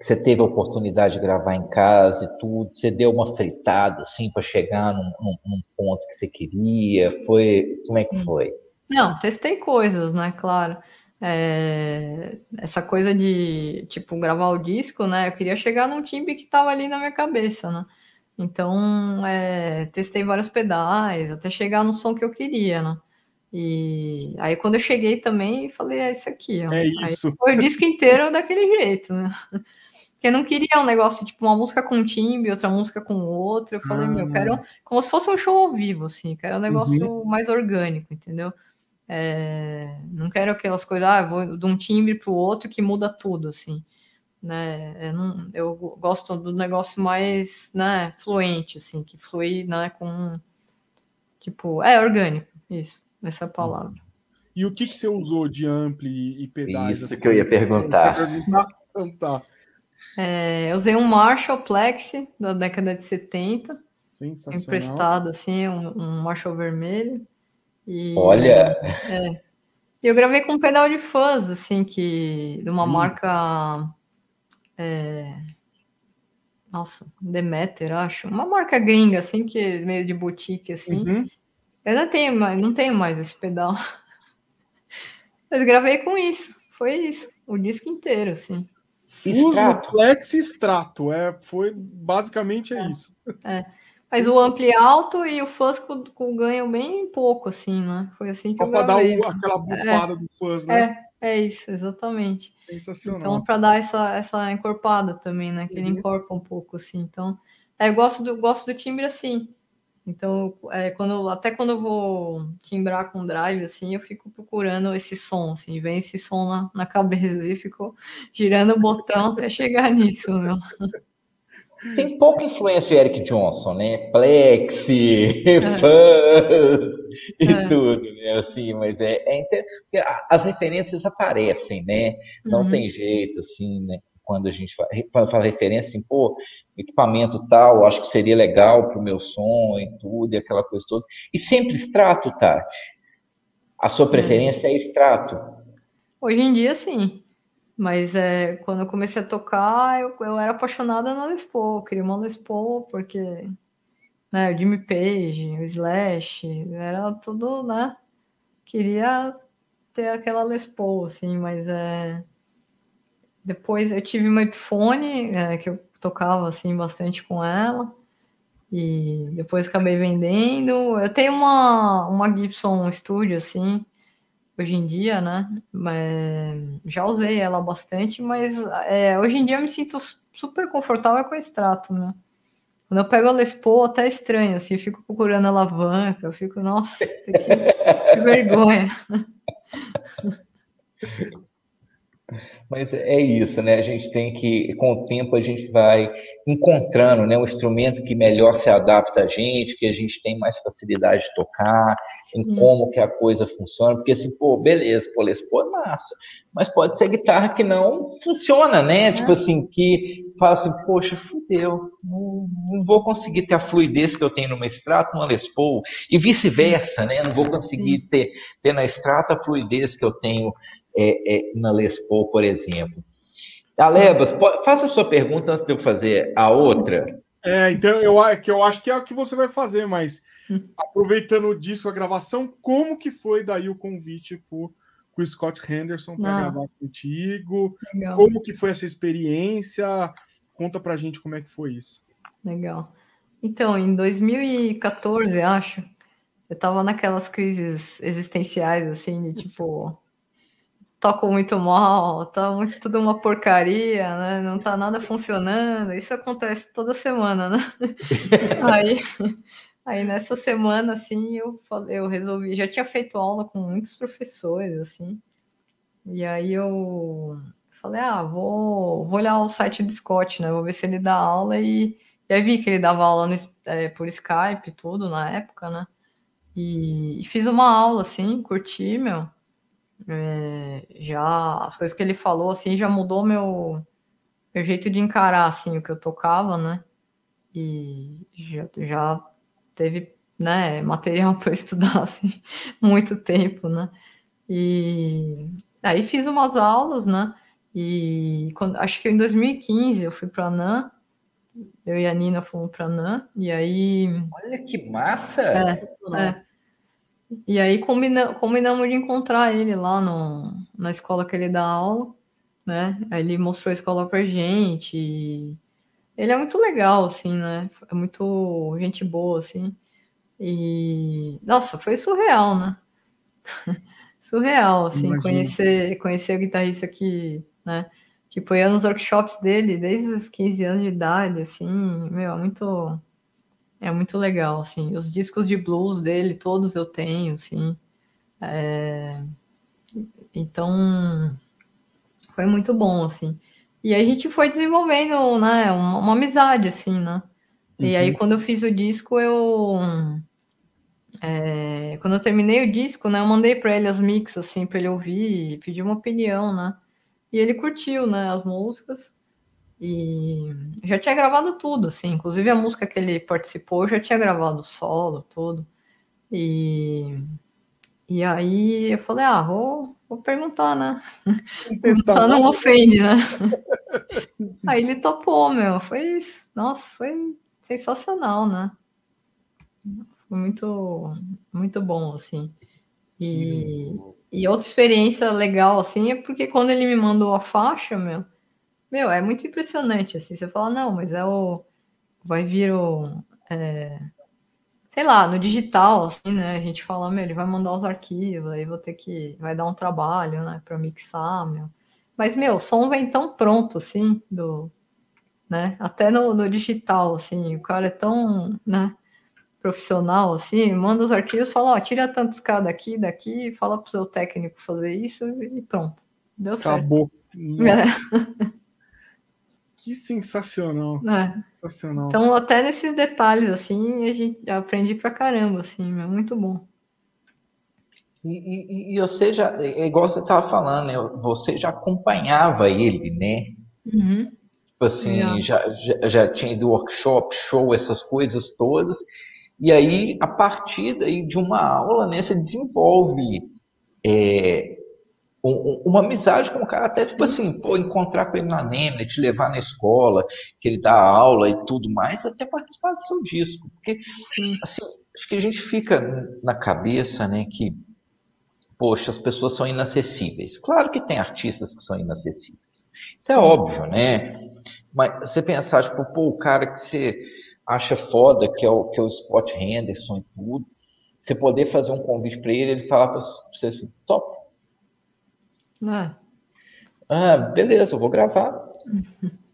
você teve a oportunidade de gravar em casa e tudo, você deu uma fritada, assim, para chegar num, num, num, ponto que você queria? Foi, como é que Sim. foi? Não, testei coisas, né, claro. É, essa coisa de, tipo, gravar o disco, né, eu queria chegar num timbre que tava ali na minha cabeça, né. Então, é, testei vários pedais, até chegar no som que eu queria, né. E aí quando eu cheguei também, falei, é isso aqui. Ó. É isso. Aí foi o disco inteiro daquele jeito, né? Porque eu não queria um negócio, tipo, uma música com um timbre, outra música com outro. Eu falei, ah. meu, eu quero ah. como se fosse um show ao vivo, assim, quero um negócio uhum. mais orgânico, entendeu? É, não quero aquelas coisas, ah, vou de um timbre para o outro que muda tudo, assim. Né? Eu, não, eu gosto do negócio mais né, fluente, assim, que flui né, com. Tipo, é orgânico, isso essa palavra. E o que, que você usou de ampli e pedais? Isso assim? que eu ia perguntar. Então tá. É, eu usei um Marshall Plexi da década de 70. Sensacional. Emprestado, assim, um, um Marshall vermelho. E, Olha! É, eu gravei com um pedal de fãs, assim, que de uma hum. marca. É, nossa, Demeter, acho. Uma marca gringa, assim, que é meio de boutique, assim. Uhum. Eu não tenho mais, não tenho mais esse pedal. Mas gravei com isso. Foi isso. O disco inteiro, assim. Fuso, Flex e extrato. É, foi basicamente é, é isso. É. Mas o ampli alto e o fuzz com, com ganho bem pouco, assim, né? Foi assim que Só eu gravei. dar o, aquela bufada é, do fuzz, né? É, é isso, exatamente. Sensacional. Então, para dar essa, essa encorpada também, né? Que ele uhum. encorpa um pouco, assim. Então, é, eu gosto do, gosto do timbre assim. Então, é, quando, até quando eu vou timbrar com drive, assim, eu fico procurando esse som, assim, vem esse som na, na cabeça e fico girando o botão até chegar nisso, meu. Tem pouca influência de Eric Johnson, né? Plexi, é. fãs e é. tudo, né? Assim, mas é, é inter... as referências aparecem, né? Não uhum. tem jeito, assim, né? Quando a gente fala, referência, assim, pô, equipamento tal, acho que seria legal para o meu som e tudo, e aquela coisa toda. E sempre extrato, Tati. A sua é. preferência é, é extrato? Hoje em dia, sim. Mas é, quando eu comecei a tocar, eu, eu era apaixonada na Les Paul. queria uma Les Paul porque né, o Jimmy Page, o Slash, era tudo, né? Queria ter aquela Les Paul, assim, mas é... Depois eu tive uma Epiphone, é, que eu tocava assim bastante com ela. E depois acabei vendendo. Eu tenho uma, uma Gibson Studio, assim, hoje em dia, né? É, já usei ela bastante, mas é, hoje em dia eu me sinto super confortável com o extrato, né? Quando eu pego a Les Paul, até é estranho, assim, eu fico procurando a alavanca, eu fico, nossa, que, que vergonha. Mas é isso, né? A gente tem que, com o tempo, a gente vai encontrando né, um instrumento que melhor se adapta a gente, que a gente tem mais facilidade de tocar, Sim. em como que a coisa funciona. Porque assim, pô, beleza, pô, Les Paul é massa. Mas pode ser guitarra que não funciona, né? É. Tipo assim, que fala assim, poxa, fudeu, não, não, vou conseguir ter a fluidez que eu tenho numa Strata, numa Les Paul, e vice-versa, né? Não vou conseguir ter, ter na Strata a fluidez que eu tenho é, é, na Les Paul, por exemplo. Alebas, faça a sua pergunta antes de eu fazer a outra. É, então eu, que eu acho que é o que você vai fazer, mas aproveitando disso, a gravação, como que foi daí o convite para o Scott Henderson para ah. gravar contigo? Legal. Como que foi essa experiência? Conta pra gente como é que foi isso. Legal. Então, em 2014, acho, eu tava naquelas crises existenciais, assim, de tipo, toco muito mal, tá muito, tudo uma porcaria, né? Não tá nada funcionando. Isso acontece toda semana, né? aí, aí nessa semana, assim, eu falei, eu resolvi, já tinha feito aula com muitos professores, assim, e aí eu falei, ah, vou, vou olhar o site do Scott, né? Vou ver se ele dá aula e, e aí vi que ele dava aula no, é, por Skype tudo na época, né? E, e fiz uma aula, assim, curti, meu é, já as coisas que ele falou assim já mudou meu meu jeito de encarar assim o que eu tocava, né? E já, já teve né, material para estudar assim, muito tempo, né? E aí fiz umas aulas, né? E quando, acho que em 2015 eu fui para a NAN, eu e a Nina fomos para a NAN, e aí. Olha que massa! É, é. E aí combina, combinamos de encontrar ele lá no, na escola que ele dá aula, né? Aí ele mostrou a escola pra gente. Ele é muito legal, assim, né? É muito gente boa, assim. E nossa, foi surreal, né? surreal, assim, conhecer, conhecer o guitarrista que, né? Tipo, ia nos workshops dele desde os 15 anos de idade, assim, meu, muito é muito legal, assim. Os discos de blues dele, todos eu tenho, assim. É... Então, foi muito bom, assim. E aí a gente foi desenvolvendo, né, uma, uma amizade, assim, né? Uhum. E aí, uhum. quando eu fiz o disco, eu... É... quando eu terminei o disco, né, eu mandei para ele as mix, assim, para ele ouvir e pedir uma opinião, né? E ele curtiu, né, as músicas. E já tinha gravado tudo, assim, inclusive a música que ele participou, já tinha gravado solo, tudo. E, e aí eu falei, ah, vou, vou perguntar, né? Perguntar não ofende, né? aí ele topou, meu. Foi isso. Nossa, foi sensacional, né? Foi muito, muito bom, assim. E, e outra experiência legal, assim, é porque quando ele me mandou a faixa, meu, meu, é muito impressionante, assim. Você fala, não, mas é o. Vai vir o. É... Sei lá, no digital, assim, né? A gente fala, meu, ele vai mandar os arquivos, aí vou ter que. Vai dar um trabalho, né, pra mixar, meu. Mas, meu, o som vem tão pronto, assim, do. Né? Até no, no digital, assim, o cara é tão, né? profissional, assim, manda os arquivos, fala, ó, tira tantos K daqui, daqui, fala pro seu técnico fazer isso e pronto. Deu Acabou. certo. É. Que sensacional. É. sensacional. Então, até nesses detalhes, assim, a gente aprendi pra caramba, assim, é muito bom. E, e, e você já, é igual você estava falando, né? Você já acompanhava ele, né? Uhum. Tipo assim, já, já, já tinha ido workshop, show, essas coisas todas. E aí, a partir daí de uma aula, né, você desenvolve é, uma amizade com o cara, até tipo assim, pô, encontrar com ele na NEM, te levar na escola, que ele dá aula e tudo mais, até participar do seu disco. Porque, assim, acho que a gente fica na cabeça, né, que, poxa, as pessoas são inacessíveis. Claro que tem artistas que são inacessíveis. Isso é óbvio, né? Mas você pensar, tipo, pô, o cara que você acha foda, que é o, que é o Scott Henderson e tudo, você poder fazer um convite para ele, ele falar para você assim, top, ah. ah, beleza, eu vou gravar.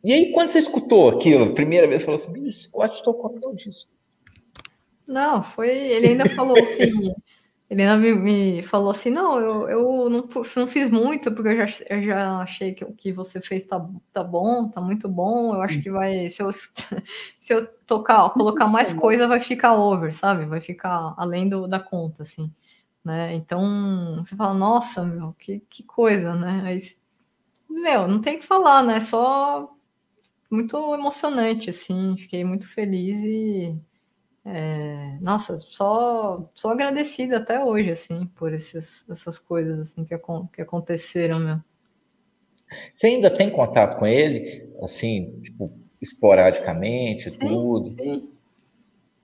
e aí, quando você escutou aquilo, primeira vez, falou assim, bicho, Scott tocou tal disso. Não, foi. Ele ainda falou assim. ele ainda me, me, falou assim: não, eu, eu não, não fiz muito, porque eu já, eu já achei que o que você fez tá, tá bom, tá muito bom. Eu acho que vai. Se eu, se eu tocar, colocar mais coisa, vai ficar over, sabe? Vai ficar além do, da conta, assim. Né? Então, você fala, nossa, meu, que, que coisa, né? Aí, meu, não tem o que falar, né? Só muito emocionante, assim. Fiquei muito feliz e é, nossa, só, só agradecida até hoje, assim, por esses, essas coisas, assim, que, que aconteceram, meu. Você ainda tem contato com ele, assim, tipo, esporadicamente, sim, tudo? Sim,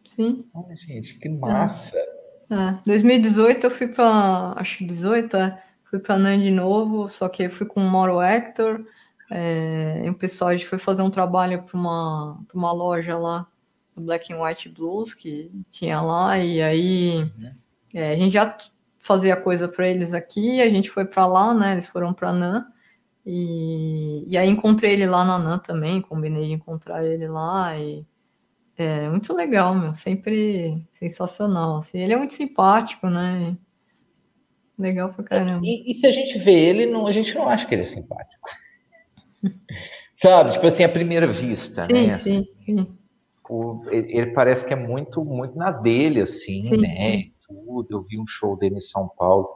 sim. Olha, gente, que massa! É. É. 2018 eu fui para, acho que 18, é, fui para NAN de novo, só que eu fui com o Mauro Hector, é, e o pessoal, a gente foi fazer um trabalho para uma, uma loja lá, Black and White Blues que tinha lá, e aí uhum. é, a gente já fazia coisa para eles aqui, a gente foi para lá, né? Eles foram para Nan, e, e aí encontrei ele lá na Nan também, combinei de encontrar ele lá, e é muito legal, meu, sempre sensacional. Assim, ele é muito simpático, né? Legal pra caramba. E, e se a gente vê ele, não, a gente não acha que ele é simpático. Sabe, tipo assim, à primeira vista, sim, né? Sim, sim o, ele parece que é muito, muito na dele, assim, sim, né? Sim. Tudo. Eu vi um show dele em São Paulo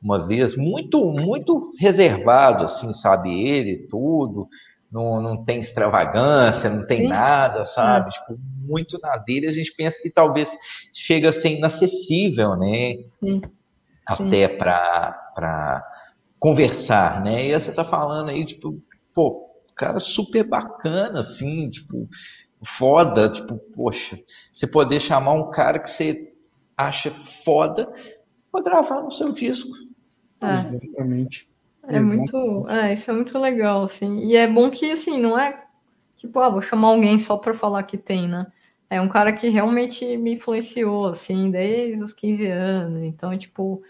uma vez, muito, muito reservado, assim, sabe? Ele, tudo. Não, não tem extravagância, não tem sim. nada, sabe? É. Tipo, muito na dele. A gente pensa que talvez chega a ser inacessível, né? Sim. Até para conversar, né? E você tá falando aí, tipo, pô, cara super bacana, assim, tipo, foda, tipo, poxa, você poder chamar um cara que você acha foda para gravar no seu disco. É. Exatamente. É muito, é, isso é muito legal, assim. E é bom que, assim, não é tipo, ah, vou chamar alguém só para falar que tem, né? É um cara que realmente me influenciou, assim, desde os 15 anos. Então, tipo,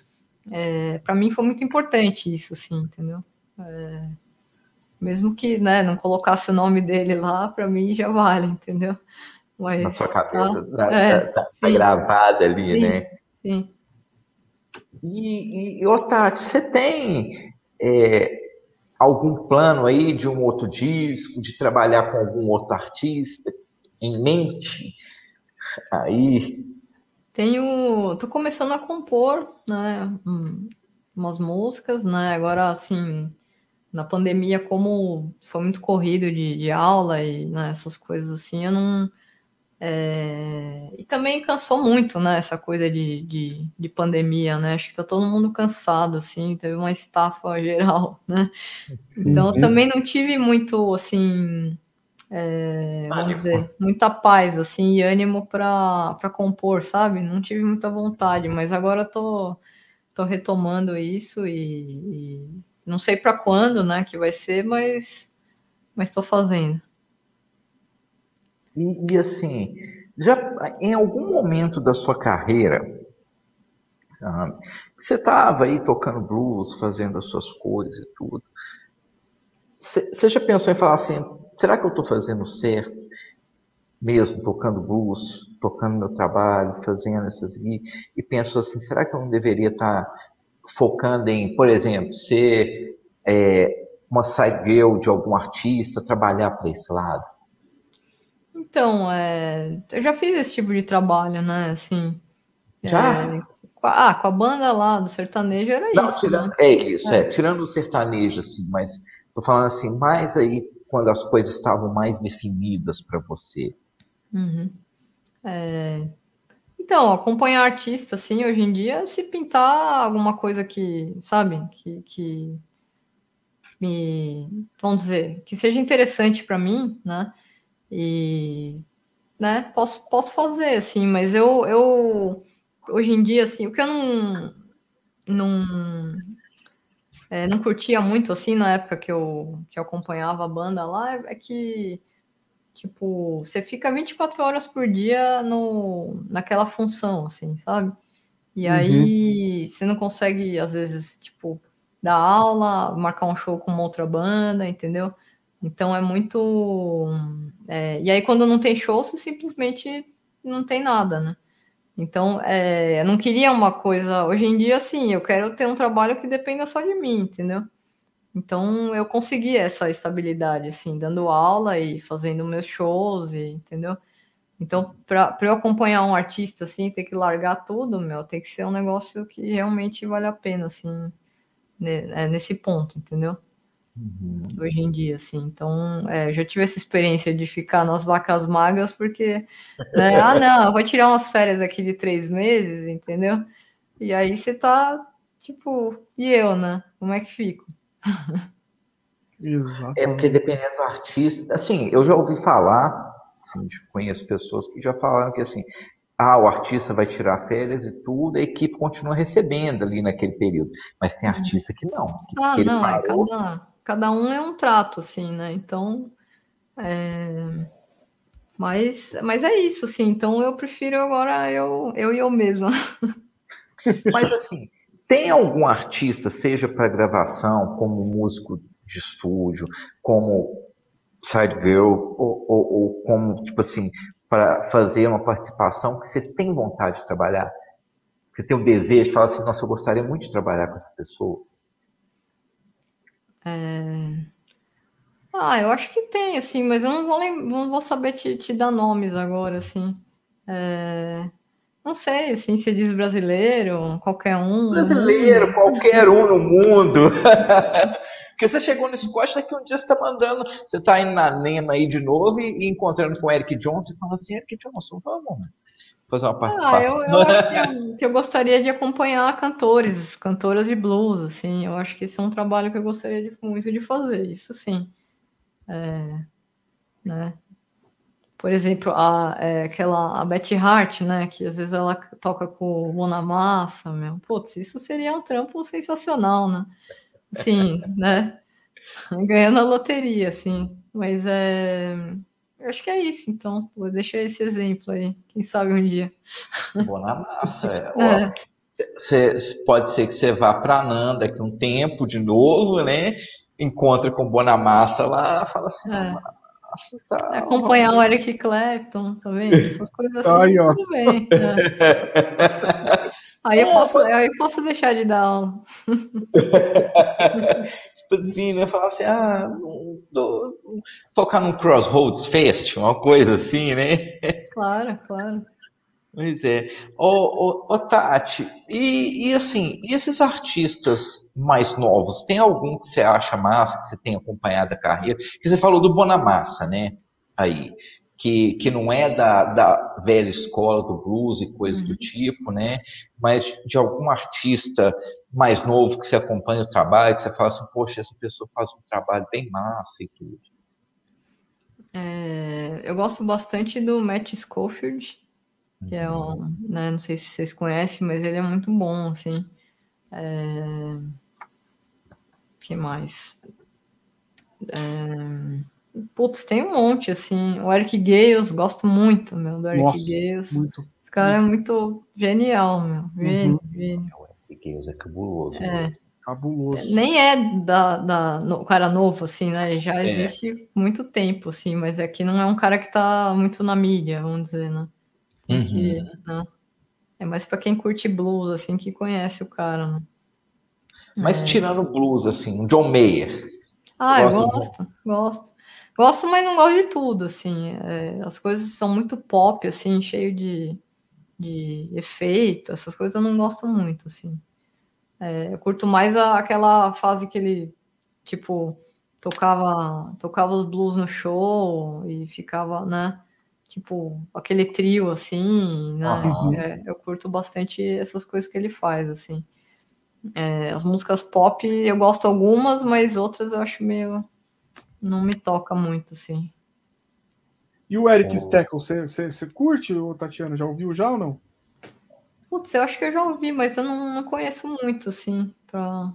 é, para mim foi muito importante isso, assim, entendeu? É, mesmo que né, não colocasse o nome dele lá, para mim já vale, entendeu? Mas, Na sua cabeça, tá, tá, é, tá, tá gravada ali, sim, né? Sim. E, e Otati, você tem é, algum plano aí de um outro disco, de trabalhar com algum outro artista em mente? Aí. Tenho. tô começando a compor, né? Umas músicas, né? Agora, assim, na pandemia, como foi muito corrido de, de aula e né, essas coisas assim, eu não. É... E também cansou muito, né? Essa coisa de, de, de, pandemia, né? Acho que tá todo mundo cansado, assim, teve uma estafa geral, né? Sim, então eu também não tive muito, assim, é, vamos dizer, muita paz, assim, e ânimo para compor, sabe? Não tive muita vontade, mas agora tô, tô retomando isso e, e não sei para quando, né, que vai ser, mas mas estou fazendo. E, e, assim, já em algum momento da sua carreira, ah, você estava aí tocando blues, fazendo as suas coisas e tudo. Você já pensou em falar assim, será que eu estou fazendo certo? Mesmo tocando blues, tocando meu trabalho, fazendo essas e, e penso assim, será que eu não deveria estar tá focando em, por exemplo, ser é, uma side girl de algum artista, trabalhar para esse lado? Então, é, eu já fiz esse tipo de trabalho, né? Assim, já? É, ah, com a banda lá do sertanejo era Não, isso. Tirando, né? É isso, é. é. Tirando o sertanejo, assim, mas tô falando assim, mais aí quando as coisas estavam mais definidas para você. Uhum. É, então, acompanhar artista, assim, hoje em dia, se pintar alguma coisa que, sabe, que, que me, vamos dizer, que seja interessante para mim, né? E, né, posso, posso fazer, assim, mas eu, eu, hoje em dia, assim, o que eu não, não, é, não curtia muito, assim, na época que eu, que eu acompanhava a banda lá, é que Tipo, você fica 24 horas por dia no, naquela função, assim, sabe? E uhum. aí você não consegue, às vezes, tipo, dar aula, marcar um show com uma outra banda, entendeu? Então é muito. É, e aí, quando não tem show, você simplesmente não tem nada, né? Então, é, eu não queria uma coisa. Hoje em dia, sim, eu quero ter um trabalho que dependa só de mim, entendeu? Então, eu consegui essa estabilidade, assim, dando aula e fazendo meus shows, e, entendeu? Então, para eu acompanhar um artista, assim, ter que largar tudo, meu, tem que ser um negócio que realmente vale a pena, assim, é, nesse ponto, entendeu? Uhum. Hoje em dia, assim. Então, é, já tive essa experiência de ficar nas vacas magras, porque, né, ah, não, eu vou tirar umas férias aqui de três meses, entendeu? E aí você tá, tipo, e eu, né? Como é que fico? Exato. É porque dependendo do artista, assim, eu já ouvi falar, assim, conheço pessoas que já falaram que assim, ah, o artista vai tirar férias e tudo, a equipe continua recebendo ali naquele período. Mas tem uhum. artista que não. Que ah, não, é parou, é cada, cada um é um trato, assim, né? Então. É... Mas, mas é isso, assim. Então eu prefiro agora eu, eu e eu mesma. Mas assim, tem algum artista, seja para gravação, como músico de estúdio, como side girl, ou, ou, ou como, tipo assim, para fazer uma participação que você tem vontade de trabalhar? Você tem o um desejo de falar assim, nossa, eu gostaria muito de trabalhar com essa pessoa? É... Ah, eu acho que tem, assim, mas eu não vou, lem... não vou saber te, te dar nomes agora, assim. É... Não sei, assim, se diz brasileiro, qualquer um. Brasileiro, qualquer um no mundo. Porque você chegou no Scott, daqui um dia você tá mandando, você tá indo na Nema aí de novo e, e encontrando com o Eric Johnson e falando assim, Eric Johnson, vamos fazer uma participação. Ah, eu, eu acho que eu, que eu, gostaria de acompanhar cantores, cantoras de blues, assim, eu acho que esse é um trabalho que eu gostaria de, muito de fazer, isso sim. É, né? Por exemplo, a, é, aquela a Betty Hart, né, que às vezes ela toca com o Bonamassa, meu, putz, isso seria um trampo sensacional, né? Sim, né? Ganhando a loteria, assim. Mas é. Eu acho que é isso, então. Vou deixar esse exemplo aí. Quem sabe um dia. Boa na massa. É. é. Cê, pode ser que você vá para Nanda daqui um tempo de novo, né? Encontra com Bonamassa lá, fala assim. É. Tá, Acompanhar o Eric Clapton, tá vendo? Essas coisas assim, Ai, tudo bem. É. Aí eu, é, posso, aí eu posso deixar de dar aula. assim, né? Falar assim, ah, do, tocar num Crossroads Fest, uma coisa assim, né? Claro, claro. Pois é. Ô, ô, ô Tati, e, e assim, e esses artistas mais novos, tem algum que você acha massa, que você tem acompanhado a carreira? Que você falou do Bonamassa, né? Aí que, que não é da, da velha escola do blues e coisas uhum. do tipo, né? Mas de algum artista mais novo que você acompanha o trabalho, que você fala assim, poxa, essa pessoa faz um trabalho bem massa e tudo. É, eu gosto bastante do Matt Schofield, que é um, uhum. né, não sei se vocês conhecem, mas ele é muito bom, assim. É... que mais? É... Putz, tem um monte, assim. O Eric Gales, gosto muito, meu, do Eric Nossa, Gales. Muito. Esse cara é muito genial, meu. Gênio, uhum. gênio. É cabuloso. É. Cabuloso. Nem é da, da no, cara novo, assim, né? Já é. existe muito tempo, assim, mas é que não é um cara que tá muito na mídia, vamos dizer, né? Uhum. Que, né? É mais para quem curte blues, assim, que conhece o cara, né? Mas é. tirando blues, assim, um John Mayer. Ah, eu gosto, gosto. Gosto, mas não gosto de tudo, assim. É, as coisas são muito pop, assim, cheio de, de efeito, essas coisas eu não gosto muito, assim. É, eu curto mais a, aquela fase que ele, tipo, tocava, tocava os blues no show e ficava, né? Tipo, aquele trio, assim, né? Uhum. É, eu curto bastante essas coisas que ele faz, assim. É, as músicas pop eu gosto algumas, mas outras eu acho meio não me toca muito, assim. E o Eric oh. Steckel, você curte, Tatiana? Já ouviu já ou não? Putz, eu acho que eu já ouvi, mas eu não, não conheço muito, assim, pra.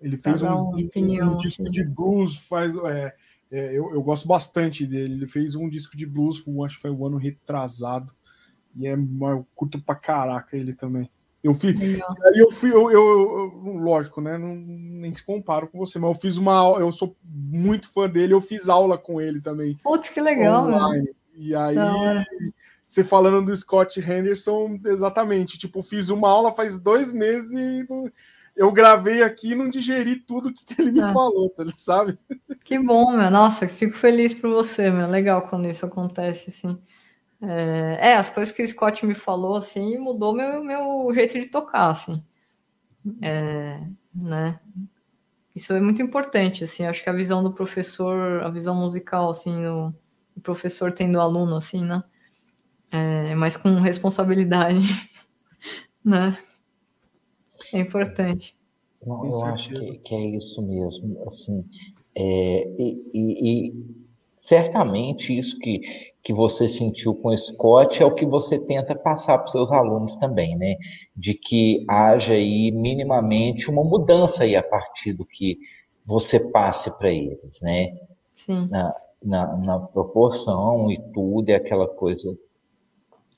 Ele fez um, opinião, um, disco assim. de blues, faz. É, é, eu, eu gosto bastante dele. Ele fez um disco de blues, acho que foi o ano retrasado. E é eu curto pra caraca ele também. Eu fiz. Aí eu fui, eu, eu, eu, lógico, né? Não, nem se comparo com você, mas eu fiz uma. Eu sou muito fã dele, eu fiz aula com ele também. Putz, que legal, online. E aí você falando do Scott Henderson, exatamente. Tipo, fiz uma aula faz dois meses e eu gravei aqui e não digeri tudo que ele me é. falou, tá, sabe? Que bom, meu. Nossa, fico feliz por você, meu. Legal quando isso acontece, assim. É, é, as coisas que o Scott me falou, assim, mudou meu, meu jeito de tocar, assim. É, né? Isso é muito importante, assim. Acho que a visão do professor, a visão musical, assim, o, o professor tendo aluno, assim, né? É, mas com responsabilidade, né? É importante. Não, eu acho que, que, é isso mesmo, assim, é, e, e, e, certamente isso que, que você sentiu com o Scott é o que você tenta passar para os seus alunos também, né? De que haja aí minimamente uma mudança aí a partir do que você passe para eles, né? Sim. Na, na, na proporção e tudo, é aquela coisa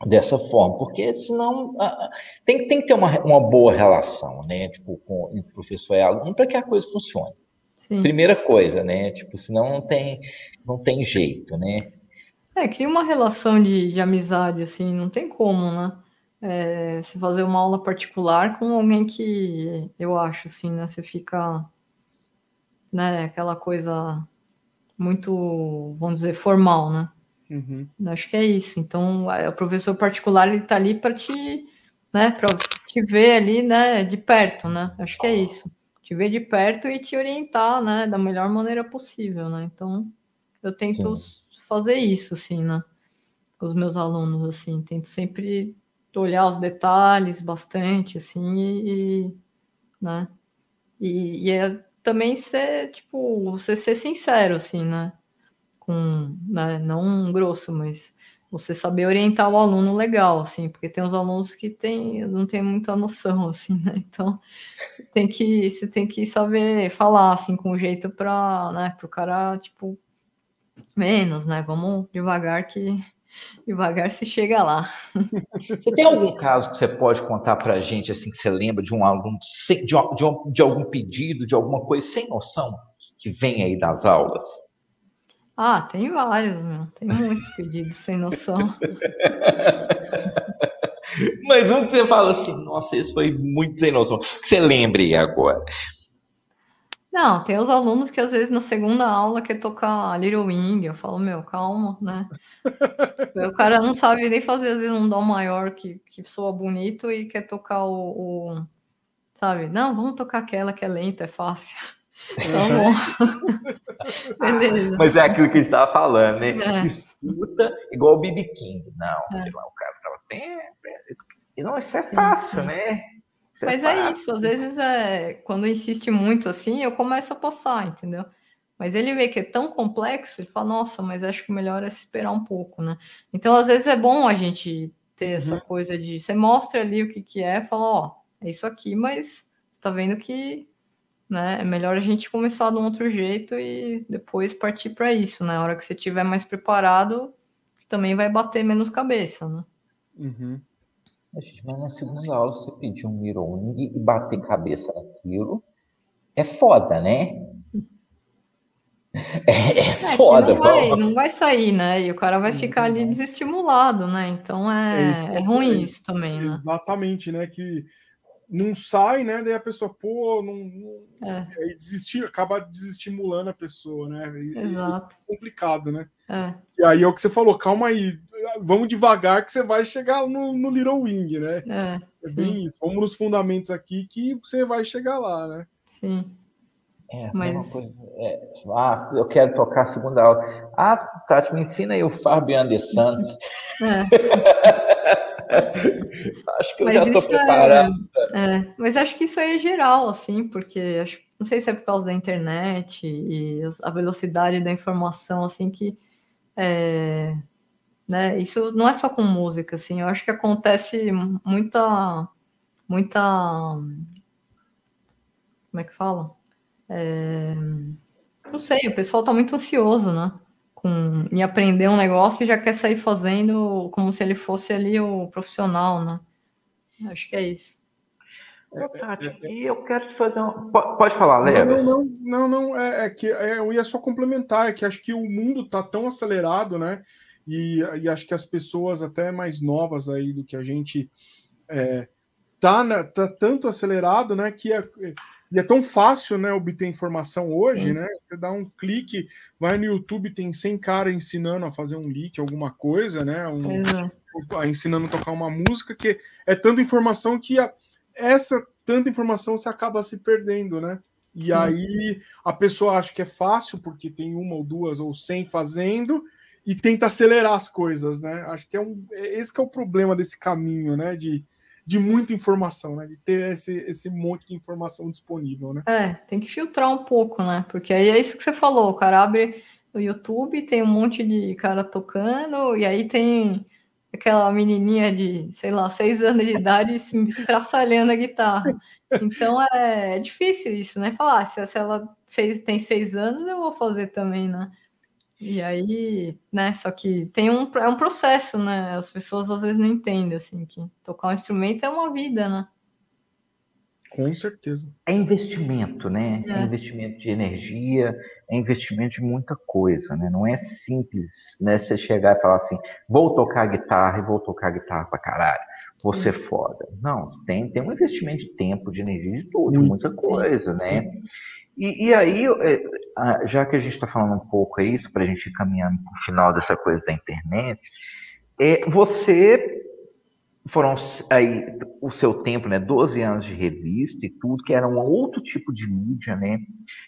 dessa forma, porque senão tem, tem que ter uma, uma boa relação, né? Tipo, com entre professor e aluno para que a coisa funcione. Sim. Primeira coisa, né? Tipo, senão não tem, não tem jeito, né? É, cria uma relação de, de amizade, assim, não tem como, né? É, se fazer uma aula particular com alguém que eu acho, assim, né? Você fica, né? Aquela coisa muito, vamos dizer, formal, né? Uhum. Acho que é isso. Então, o professor particular ele está ali para te, né, para te ver ali, né, de perto, né? Acho que é isso. Te ver de perto e te orientar, né, da melhor maneira possível, né? Então, eu tento Sim. fazer isso, assim, né, com os meus alunos, assim, tento sempre olhar os detalhes bastante, assim, e, né? E, e é também ser, tipo, você ser sincero, assim, né? Com, né, não grosso, mas você saber orientar o aluno legal, assim, porque tem os alunos que tem, não tem muita noção, assim, né? Então, você tem que, você tem que saber falar, assim, com jeito para, né, o cara, tipo, menos, né? Vamos devagar que devagar se chega lá. Você tem algum caso que você pode contar para a gente, assim, que você lembra de um aluno, de, de, de algum pedido, de alguma coisa sem noção que vem aí das aulas? Ah, tem vários, meu. Tem muitos pedidos sem noção. Mas um que você fala assim, nossa, esse foi muito sem noção. Que você lembre agora. Não, tem os alunos que às vezes na segunda aula quer tocar Little Wing. Eu falo, meu, calma, né? o cara não sabe nem fazer, às vezes, um dó maior que, que soa bonito e quer tocar o, o. Sabe? Não, vamos tocar aquela que é lenta, é fácil. Tá bom. Beleza. Mas é aquilo que a gente estava falando, né? É. Escuta igual o BB King. Não, é. sei lá, o cara estava sempre. E não, isso é fácil, sim. né? Isso é Mas é, é, isso, às vezes é, quando insiste muito assim, eu começo a passar, entendeu? Mas ele vê que é tão complexo, ele fala, nossa, mas acho que o melhor é se esperar um pouco, né? Então, às vezes é bom a gente ter uhum. essa coisa de você mostra ali o que, que é, fala, ó, é isso aqui, mas você tá vendo que né? É melhor a gente começar de um outro jeito e depois partir para isso, né? Na hora que você estiver mais preparado, também vai bater menos cabeça, né? Uhum. Gente, mas na segunda aula você pedir um mirror e bater cabeça naquilo é foda, né? É, é, é foda, não vai, não vai sair, né? E o cara vai ficar ali uhum. desestimulado, né? Então é, é, é ruim isso também, né? Exatamente, né? Que não sai, né? Daí a pessoa, pô, não, não é. aí desistir, acaba desestimulando a pessoa, né? E, Exato. é complicado, né? É. E aí é o que você falou, calma aí, vamos devagar que você vai chegar no, no Little Wing, né? É, é bem isso. Vamos nos fundamentos aqui que você vai chegar lá, né? Sim. É, Mas... Coisa, é, ah, eu quero tocar a segunda aula. Ah, Tati, me ensina aí o Fábio Anderson. É. acho que eu mas já estou preparado. É, mas acho que isso aí é geral, assim, porque acho, não sei se é por causa da internet e a velocidade da informação, assim, que é, né, isso não é só com música, assim, eu acho que acontece muita, muita, como é que fala? É, não sei, o pessoal está muito ansioso, né? com, em aprender um negócio e já quer sair fazendo como se ele fosse ali o profissional, né? Acho que é isso. Ô, Tati, e eu quero te fazer um. Pode falar, Leves. Não, não, não, não, é, é que é, eu ia só complementar, é que acho que o mundo está tão acelerado, né? e, e acho que as pessoas até mais novas aí do que a gente é, tá, na, tá tanto acelerado, né, que é, e é tão fácil, né, obter informação hoje, né? Você dá um clique, vai no YouTube, tem 100 caras ensinando a fazer um leak, alguma coisa, né? Um, é. Ensinando a tocar uma música, que é tanta informação que a, essa tanta informação se acaba se perdendo, né? E aí a pessoa acha que é fácil, porque tem uma ou duas ou cem fazendo, e tenta acelerar as coisas, né? Acho que é um. É, esse que é o problema desse caminho, né? De, de muita informação, né? De ter esse, esse monte de informação disponível, né? É, tem que filtrar um pouco, né? Porque aí é isso que você falou, o cara abre o YouTube, tem um monte de cara tocando, e aí tem aquela menininha de, sei lá, seis anos de idade se estraçalhando a guitarra. Então é, é difícil isso, né? Falar, ah, se, se ela seis, tem seis anos, eu vou fazer também, né? E aí, né, só que tem um, é um processo, né? As pessoas às vezes não entendem, assim, que tocar um instrumento é uma vida, né? Com certeza. É investimento, né? É. é investimento de energia, é investimento de muita coisa, né? Não é simples, né? Você chegar e falar assim, vou tocar guitarra e vou tocar guitarra pra caralho, vou ser foda. Não, tem, tem um investimento de tempo, de energia, de tudo, de muita coisa, né? E, e aí, é, já que a gente está falando um pouco isso, para a gente ir caminhando para o final dessa coisa da internet, é, você foram aí o seu tempo, né, 12 anos de revista e tudo, que era um outro tipo de mídia, né?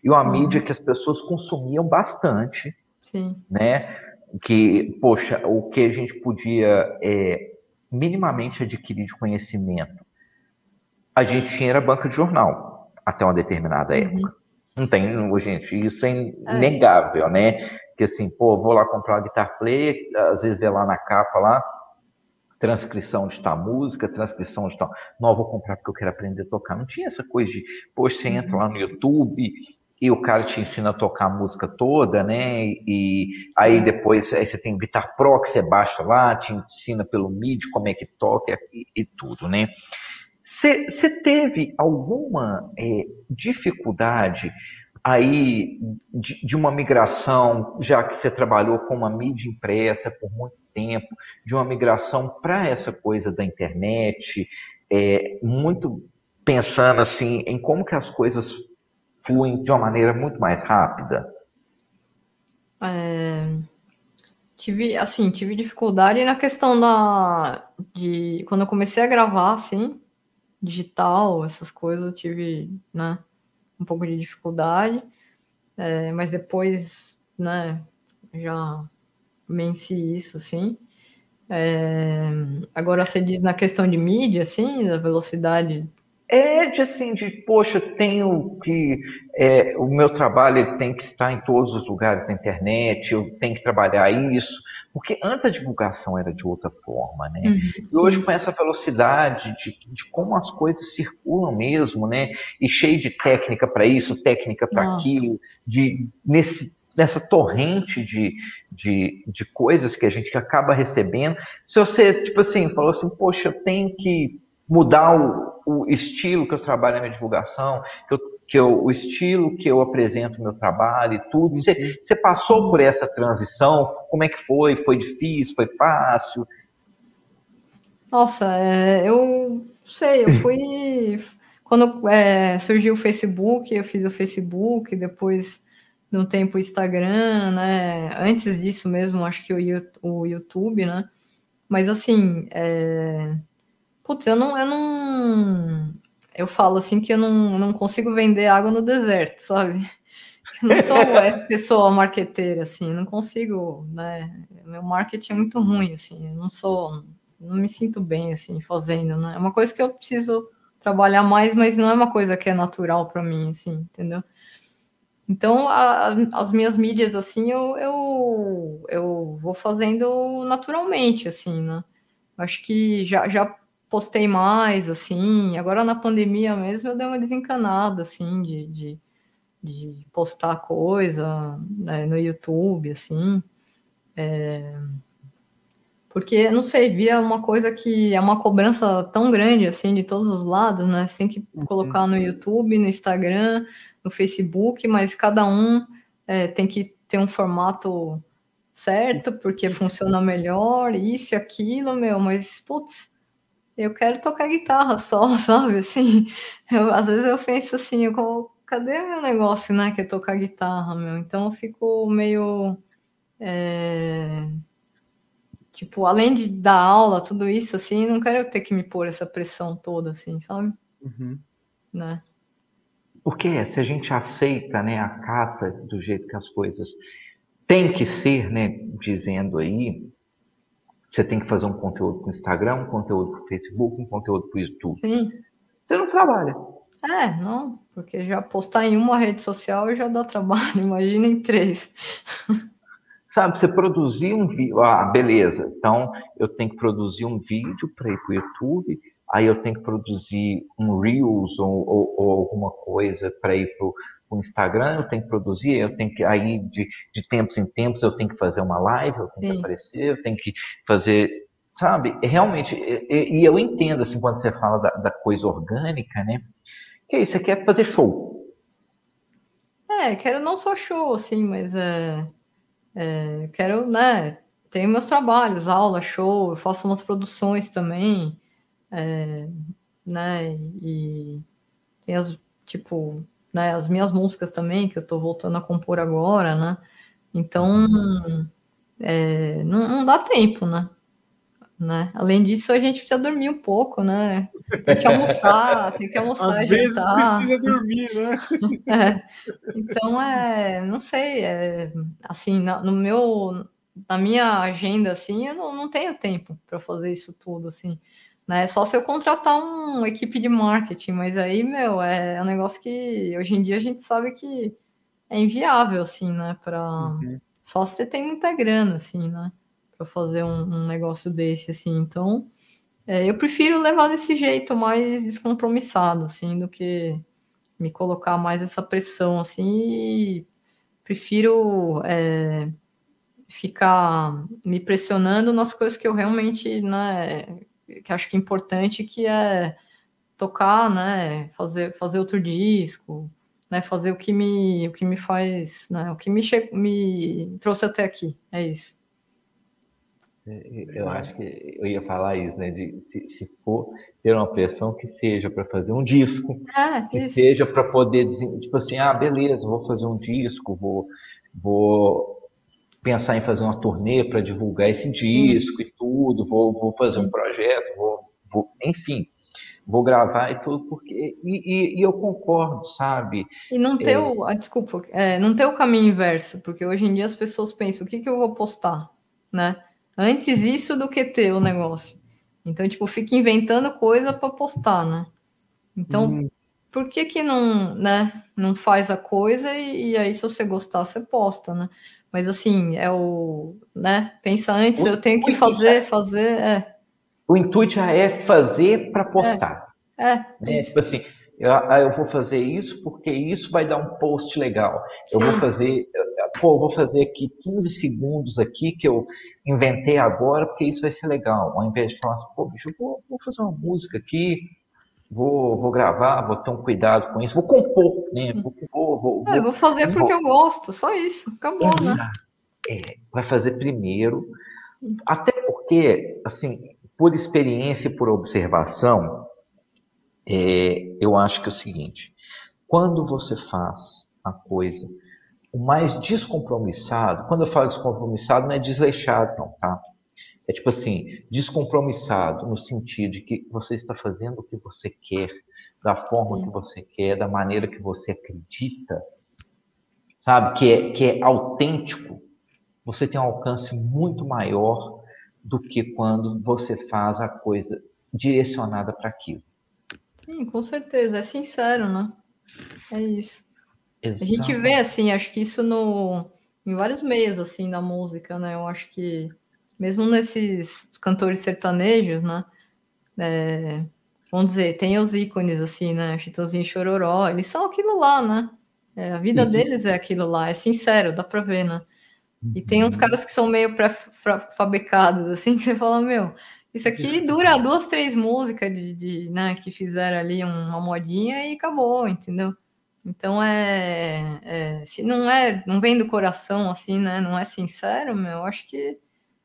E uma uhum. mídia que as pessoas consumiam bastante, Sim. né? Que, poxa, o que a gente podia é, minimamente adquirir de conhecimento, a gente tinha era banca de jornal até uma determinada uhum. época. Não tem, gente, isso é, é. inegável, é. né? Que assim, pô, vou lá comprar uma guitar player, às vezes vê lá na capa lá, transcrição de tal música, transcrição de tal. Não, vou comprar porque eu quero aprender a tocar. Não tinha essa coisa de, poxa, você entra lá no YouTube e o cara te ensina a tocar a música toda, né? E aí depois aí você tem Guitar Pro que você baixa lá, te ensina pelo MIDI como é que toca e, e tudo, né? Você teve alguma é, dificuldade aí de, de, uma migração, já que você trabalhou com uma mídia impressa por muito tempo, de uma migração para essa coisa da internet, é, muito pensando assim em como que as coisas fluem de uma maneira muito mais rápida? É, tive, assim, tive dificuldade na questão da de quando eu comecei a gravar, assim, digital, essas coisas, eu tive, né, um pouco de dificuldade, é, mas depois, né, já venci isso, sim. É, agora você diz na questão de mídia, assim, da velocidade. É de assim, de poxa, tenho que. É, o meu trabalho tem que estar em todos os lugares da internet, eu tenho que trabalhar isso. Porque antes a divulgação era de outra forma, né? Uhum, e hoje com essa velocidade de, de, como as coisas circulam mesmo, né? E cheio de técnica para isso, técnica para aquilo, de nesse nessa torrente de, de, de coisas que a gente acaba recebendo. Se você, tipo assim, falou assim, poxa, eu tenho que mudar o, o estilo que eu trabalho na minha divulgação, que eu que eu, o estilo que eu apresento meu trabalho e tudo. Você, uhum. você passou por essa transição? Como é que foi? Foi difícil? Foi fácil? Nossa, é, eu sei, eu fui. Quando é, surgiu o Facebook, eu fiz o Facebook, depois de um tempo o Instagram, né? Antes disso mesmo, acho que o, o YouTube, né? Mas assim, é... putz, eu não, eu não, eu falo assim que eu não, não consigo vender água no deserto, sabe? Eu não sou essa pessoa marqueteira, assim, não consigo, né? Meu marketing é muito ruim, assim, eu não sou, não me sinto bem, assim, fazendo, né? É uma coisa que eu preciso trabalhar mais, mas não é uma coisa que é natural para mim, assim, entendeu? Então, a, as minhas mídias, assim, eu, eu, eu vou fazendo naturalmente, assim, né? Acho que já, já postei mais, assim. Agora na pandemia mesmo eu dei uma desencanada, assim, de, de, de postar coisa né, no YouTube, assim. É... Porque, não sei, via uma coisa que é uma cobrança tão grande, assim, de todos os lados, né? Você tem que uhum. colocar no YouTube, no Instagram, no Facebook, mas cada um é, tem que ter um formato certo, porque funciona melhor, isso e aquilo, meu, mas, putz, eu quero tocar guitarra só, sabe? Assim, eu, às vezes eu penso assim, eu, cadê meu negócio, né? Que é tocar guitarra, meu? Então eu fico meio. É, tipo, além de dar aula, tudo isso, assim, não quero ter que me pôr essa pressão toda, assim, sabe? Uhum. Né? Porque se a gente aceita, né, acata do jeito que as coisas têm que ser, né, dizendo aí, você tem que fazer um conteúdo para o Instagram, um conteúdo para o Facebook, um conteúdo para o YouTube. Sim. Você não trabalha. É, não, porque já postar em uma rede social já dá trabalho, imagina em três. Sabe, você produzir um vídeo, ah, beleza, então eu tenho que produzir um vídeo para ir para o YouTube, aí eu tenho que produzir um Reels ou, ou, ou alguma coisa para ir para o Instagram, eu tenho que produzir, eu tenho que, aí de, de tempos em tempos eu tenho que fazer uma live, eu tenho Sim. que aparecer, eu tenho que fazer, sabe, realmente, e, e eu entendo, assim, quando você fala da, da coisa orgânica, né, que é isso, você quer fazer show. É, quero não só show, assim, mas é, é, quero, né, tenho meus trabalhos, aula, show, eu faço umas produções também, é, né, e tem as, tipo, né, as minhas músicas também, que eu tô voltando a compor agora, né, então, é, não, não dá tempo, né, né? Além disso, a gente precisa dormir um pouco, né? Tem que almoçar, tem que almoçar. Às vezes jantar. precisa dormir, né? É. Então, é, não sei, é, assim, no meu, na minha agenda, assim, eu não, não tenho tempo para fazer isso tudo, assim. Né? Só se eu contratar uma equipe de marketing, mas aí, meu, é um negócio que hoje em dia a gente sabe que é inviável, assim, né? Pra... Uhum. Só se você tem muita grana, assim, né? para fazer um, um, negócio desse, assim. Então, é, eu prefiro levar desse jeito mais descompromissado, assim, do que me colocar mais essa pressão, assim. E prefiro é, ficar me pressionando nas coisas que eu realmente, né, que acho que é importante, que é tocar, né, fazer, fazer outro disco, né, fazer o que me, o que me faz, né, o que me, me trouxe até aqui, é isso. É, eu acho que eu ia falar isso, né? De se, se for ter uma pressão que seja para fazer um disco, ah, que isso. seja para poder tipo assim, ah, beleza, vou fazer um disco, vou, vou pensar em fazer uma turnê para divulgar esse disco hum. e tudo, vou, vou fazer um projeto, vou, vou, enfim, vou gravar e tudo, porque e, e, e eu concordo, sabe? E não ter é... o, ah, desculpa, é, não ter o caminho inverso, porque hoje em dia as pessoas pensam, o que, que eu vou postar, né? Antes isso do que ter o negócio. Então, tipo, fica inventando coisa para postar, né? Então, hum. por que que não, né, não faz a coisa e, e, aí se você gostar, você posta, né? Mas assim, é o, né, pensa antes, o, eu tenho que fazer, fazer, é. O intuito já é fazer para postar. É, é né? Tipo assim, eu, ah, eu, vou fazer isso porque isso vai dar um post legal. Eu vou fazer, pô, vou fazer aqui 15 segundos aqui que eu inventei agora, porque isso vai ser legal. Ao invés de falar assim, pô, bicho, eu vou, vou fazer uma música aqui, vou, vou gravar, vou ter um cuidado com isso, vou compor, né? Vou, vou, vou, é, vou fazer vou, porque eu gosto, só isso, acabou, né? É, vai fazer primeiro, até porque, assim, por experiência e por observação, é, eu acho que é o seguinte, quando você faz a coisa o mais descompromissado, quando eu falo descompromissado, não é desleixado, não, tá? É tipo assim, descompromissado no sentido de que você está fazendo o que você quer, da forma Sim. que você quer, da maneira que você acredita, sabe? Que é, que é autêntico. Você tem um alcance muito maior do que quando você faz a coisa direcionada para aquilo. Sim, com certeza. É sincero, né? É isso. Exato. A gente vê, assim, acho que isso no, em vários meios, assim, da música, né? Eu acho que, mesmo nesses cantores sertanejos, né? É, vamos dizer, tem os ícones, assim, né? Chitãozinho Chororó, eles são aquilo lá, né? É, a vida uhum. deles é aquilo lá, é sincero, dá pra ver, né? E tem uns uhum. caras que são meio pré-fabricados, assim, que você fala, meu, isso aqui dura duas, três músicas de, de né, que fizeram ali uma modinha e acabou, entendeu? Então é, é, se não é, não vem do coração assim, né? Não é sincero, meu, acho que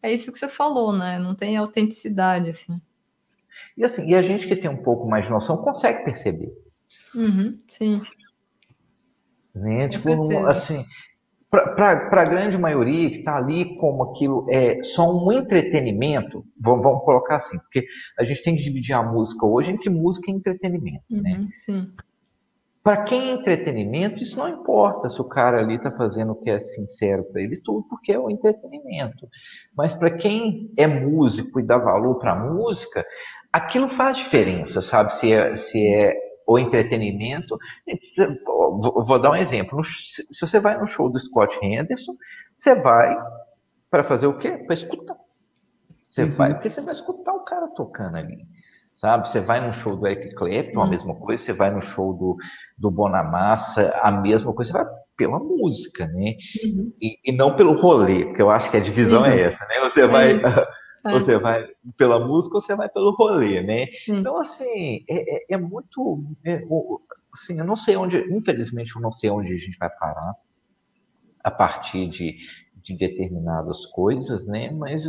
é isso que você falou, né? Não tem autenticidade assim. E assim, e a gente que tem um pouco mais de noção consegue perceber. Uhum, sim. Né? tipo, assim, para a grande maioria que está ali como aquilo é só um entretenimento, vamos, vamos, colocar assim, porque a gente tem que dividir a música hoje entre música e entretenimento. Uhum, né? Sim. Para quem é entretenimento, isso não importa se o cara ali está fazendo o que é sincero para ele, tudo, porque é o entretenimento. Mas para quem é músico e dá valor para a música, aquilo faz diferença, sabe? Se é, se é o entretenimento. Vou dar um exemplo. Se você vai no show do Scott Henderson, você vai para fazer o quê? Para escutar. Você uhum. vai porque você vai escutar o cara tocando ali. Sabe? Você vai no show do Eric Clapton, a mesma coisa. Você vai no show do, do Bonamassa, a mesma coisa. Você vai pela música, né? Uhum. E, e, não pelo rolê, porque eu acho que a divisão uhum. é essa, né? Você vai... É. Você vai pela música ou você vai pelo rolê, né? Então, assim, é, é, é muito. É, assim, eu não sei onde, infelizmente, eu não sei onde a gente vai parar a partir de, de determinadas coisas, né? Mas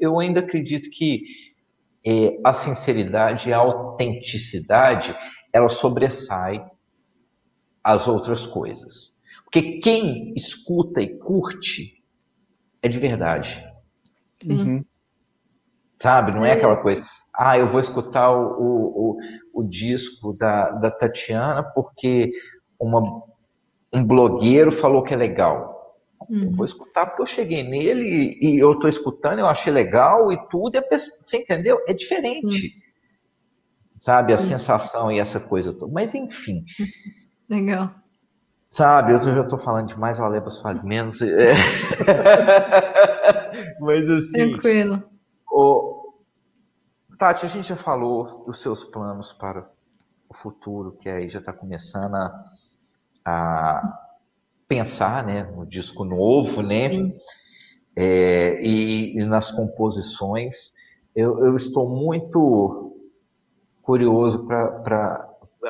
eu ainda acredito que é, a sinceridade, a autenticidade, ela sobressai as outras coisas. Porque quem escuta e curte é de verdade. Sim. Sabe? Não é, é aquela coisa, ah, eu vou escutar o, o, o, o disco da, da Tatiana porque uma, um blogueiro falou que é legal. Uhum. Eu vou escutar porque eu cheguei nele e, eu estou escutando, eu achei legal e tudo, e a pessoa, você entendeu? É diferente. Sim. Sabe? A Sim. sensação e essa coisa toda. Mas enfim. Legal. Sabe, eu já estou falando demais, o Alebas faz menos. É. Mas assim. Tranquilo. O... Tati, a gente já falou dos seus planos para o futuro, que aí já está começando a, a, pensar né, no disco novo, né? É, e, e, nas composições. Eu, eu estou muito curioso para.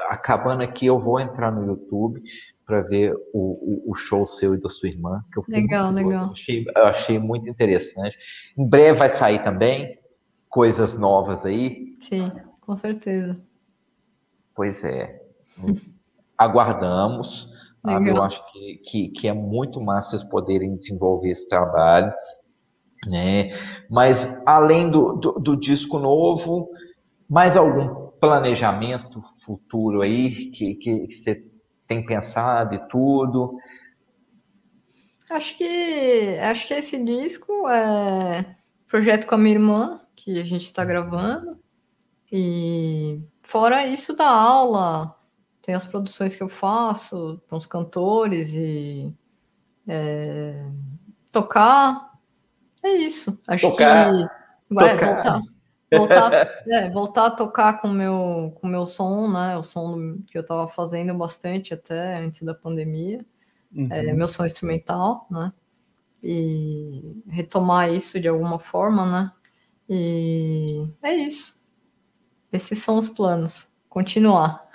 Acabando aqui, eu vou entrar no YouTube para ver o, o, o, show seu e da sua irmã. Que eu legal, legal. Eu achei, eu achei muito interessante. Em breve vai sair também coisas novas aí. Sim, com certeza. Pois é. Aguardamos. Eu acho que, que, que, é muito massa vocês poderem desenvolver esse trabalho. Né? Mas além do, do, do disco novo, mais algum planejamento futuro aí que, que, que você tem pensado e tudo? Acho que acho que esse disco é projeto com a minha irmã que a gente está gravando e fora isso da aula tem as produções que eu faço com os cantores e é, tocar é isso acho tocar, que vai tocar. voltar voltar, é, voltar a tocar com meu com meu som, né? O som que eu estava fazendo bastante até antes da pandemia, é, uhum. é, meu som instrumental, né? E retomar isso de alguma forma, né? E é isso. Esses são os planos. Continuar.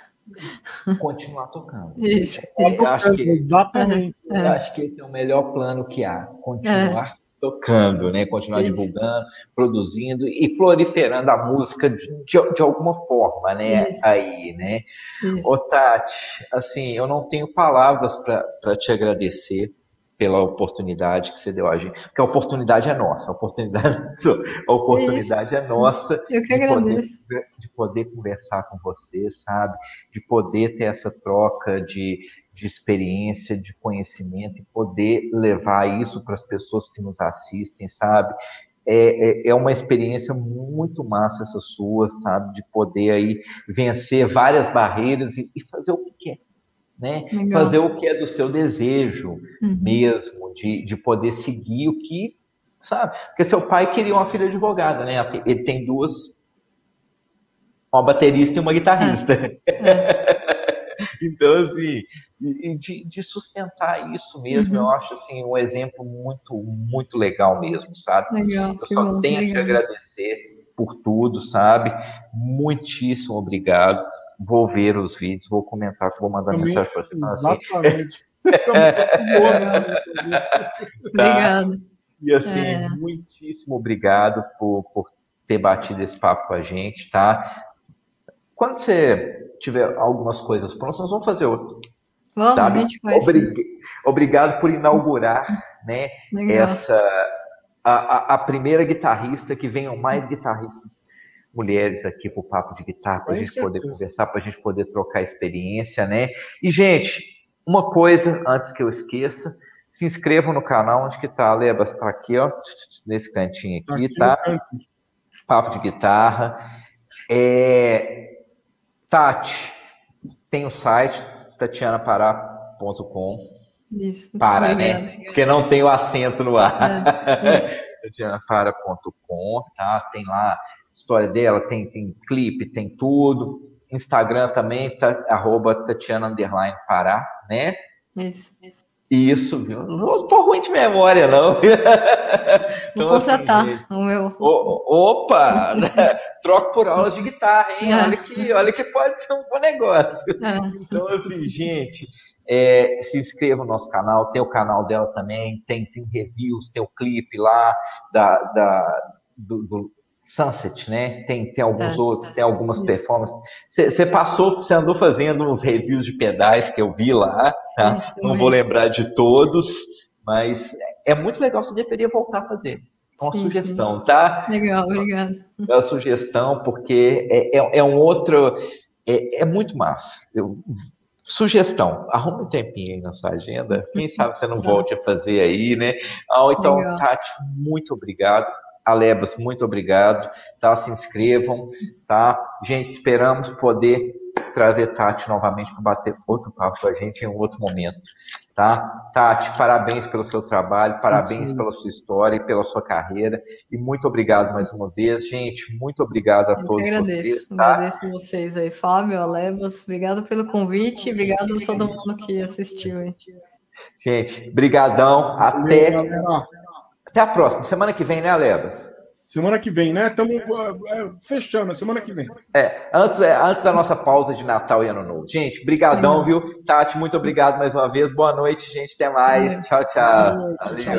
Continuar tocando. Isso, isso. Acho que, Exatamente. É. Acho que esse é o melhor plano que há. Continuar é tocando, né? Continuar Isso. divulgando, produzindo e proliferando a música de, de alguma forma, né? Isso. Aí, né? Isso. Ô, Tati, assim, eu não tenho palavras para te agradecer pela oportunidade que você deu a gente, porque a oportunidade é nossa, a oportunidade, a oportunidade é nossa eu que agradeço. De poder, de poder conversar com você, sabe? De poder ter essa troca de, de experiência, de conhecimento e poder levar isso para as pessoas que nos assistem, sabe? É, é, é, uma experiência muito massa essa sua, sabe? De poder aí vencer várias barreiras e, e fazer o que né? Legal. Fazer o que é do seu desejo uhum. mesmo, de, de poder seguir o que, sabe? Porque seu pai queria uma filha advogada, né? Ele tem duas, uma baterista e uma guitarrista. É. É. então, assim, de, de, sustentar isso mesmo, uhum. eu acho assim um exemplo muito, muito legal mesmo, sabe? Legal, eu só bom, tenho legal. que agradecer por tudo, sabe? Muitíssimo obrigado. Vou ver os vídeos, vou comentar, vou mandar Também, mensagem para você. Assim. Exatamente. Obrigada. E assim, é. muitíssimo obrigado por, por ter batido esse papo com a gente, tá? Quando você tiver algumas coisas prontas, nós vamos fazer outro. Vamos, sabe? a gente vai Obrig... Obrigado por inaugurar né, essa a, a, primeira guitarrista, que venham mais guitarristas mulheres aqui para o Papo de Guitarra, para a gente certeza. poder conversar, para a gente poder trocar experiência, né? E, gente, uma coisa, antes que eu esqueça, se inscrevam no canal, onde que tá, Lebas? Está aqui, ó, nesse cantinho aqui, tá? Papo de Guitarra. É... Tati, tem o site, tatianapará.com isso. Para, né? Porque não tem o acento no ar. É, Tatianapara.com, tá? Tem lá história dela, tem, tem clipe, tem tudo. Instagram também, tá, arroba Tatiana Underline Pará, né? Isso, isso. Isso, viu? Não tô ruim de memória, não. Vou então, contratar assim, o meu. Opa! Troco por aulas de guitarra, hein? É. Olha, que, olha que pode ser um bom negócio. É. Então, assim, gente, é, se inscreva no nosso canal, tem o canal dela também, tem, tem reviews, tem o clipe lá da, da do, do, Sunset, né? Tem, tem alguns é, outros, tem algumas isso. performances. Você passou, você andou fazendo uns reviews de pedais que eu vi lá, tá? Sim, Não vou lembrar de todos, mas é muito legal, você deveria voltar a fazer. É uma sim, sugestão, sim. tá? Legal, obrigado. É uma sugestão, porque é, é, é um outro. É, é muito massa. Eu Sugestão, arruma um tempinho aí na sua agenda. Quem sabe você não volte a fazer aí, né? Ah, então, Legal. Tati, muito obrigado. Alebas, muito obrigado. Tá? Se inscrevam, tá? Gente, esperamos poder trazer Tati novamente para bater outro papo com a gente em um outro momento. Tá? Tati, parabéns pelo seu trabalho, parabéns pela sua história e pela sua carreira. E muito obrigado mais uma vez, gente. Muito obrigado a Eu todos agradeço, vocês. Tá? Agradeço vocês aí, Fábio, Alebas. Obrigado pelo convite. Obrigado a todo mundo que assistiu. Aí. Gente, brigadão. Até, até a próxima. Semana que vem, né, Alebas? Semana que vem, né? Estamos é, fechando, semana que vem. É antes, é, antes da nossa pausa de Natal e Ano Novo. Gente, brigadão, viu? Tati, muito obrigado mais uma vez. Boa noite, gente. Até mais. Tchau, tchau. Valeu.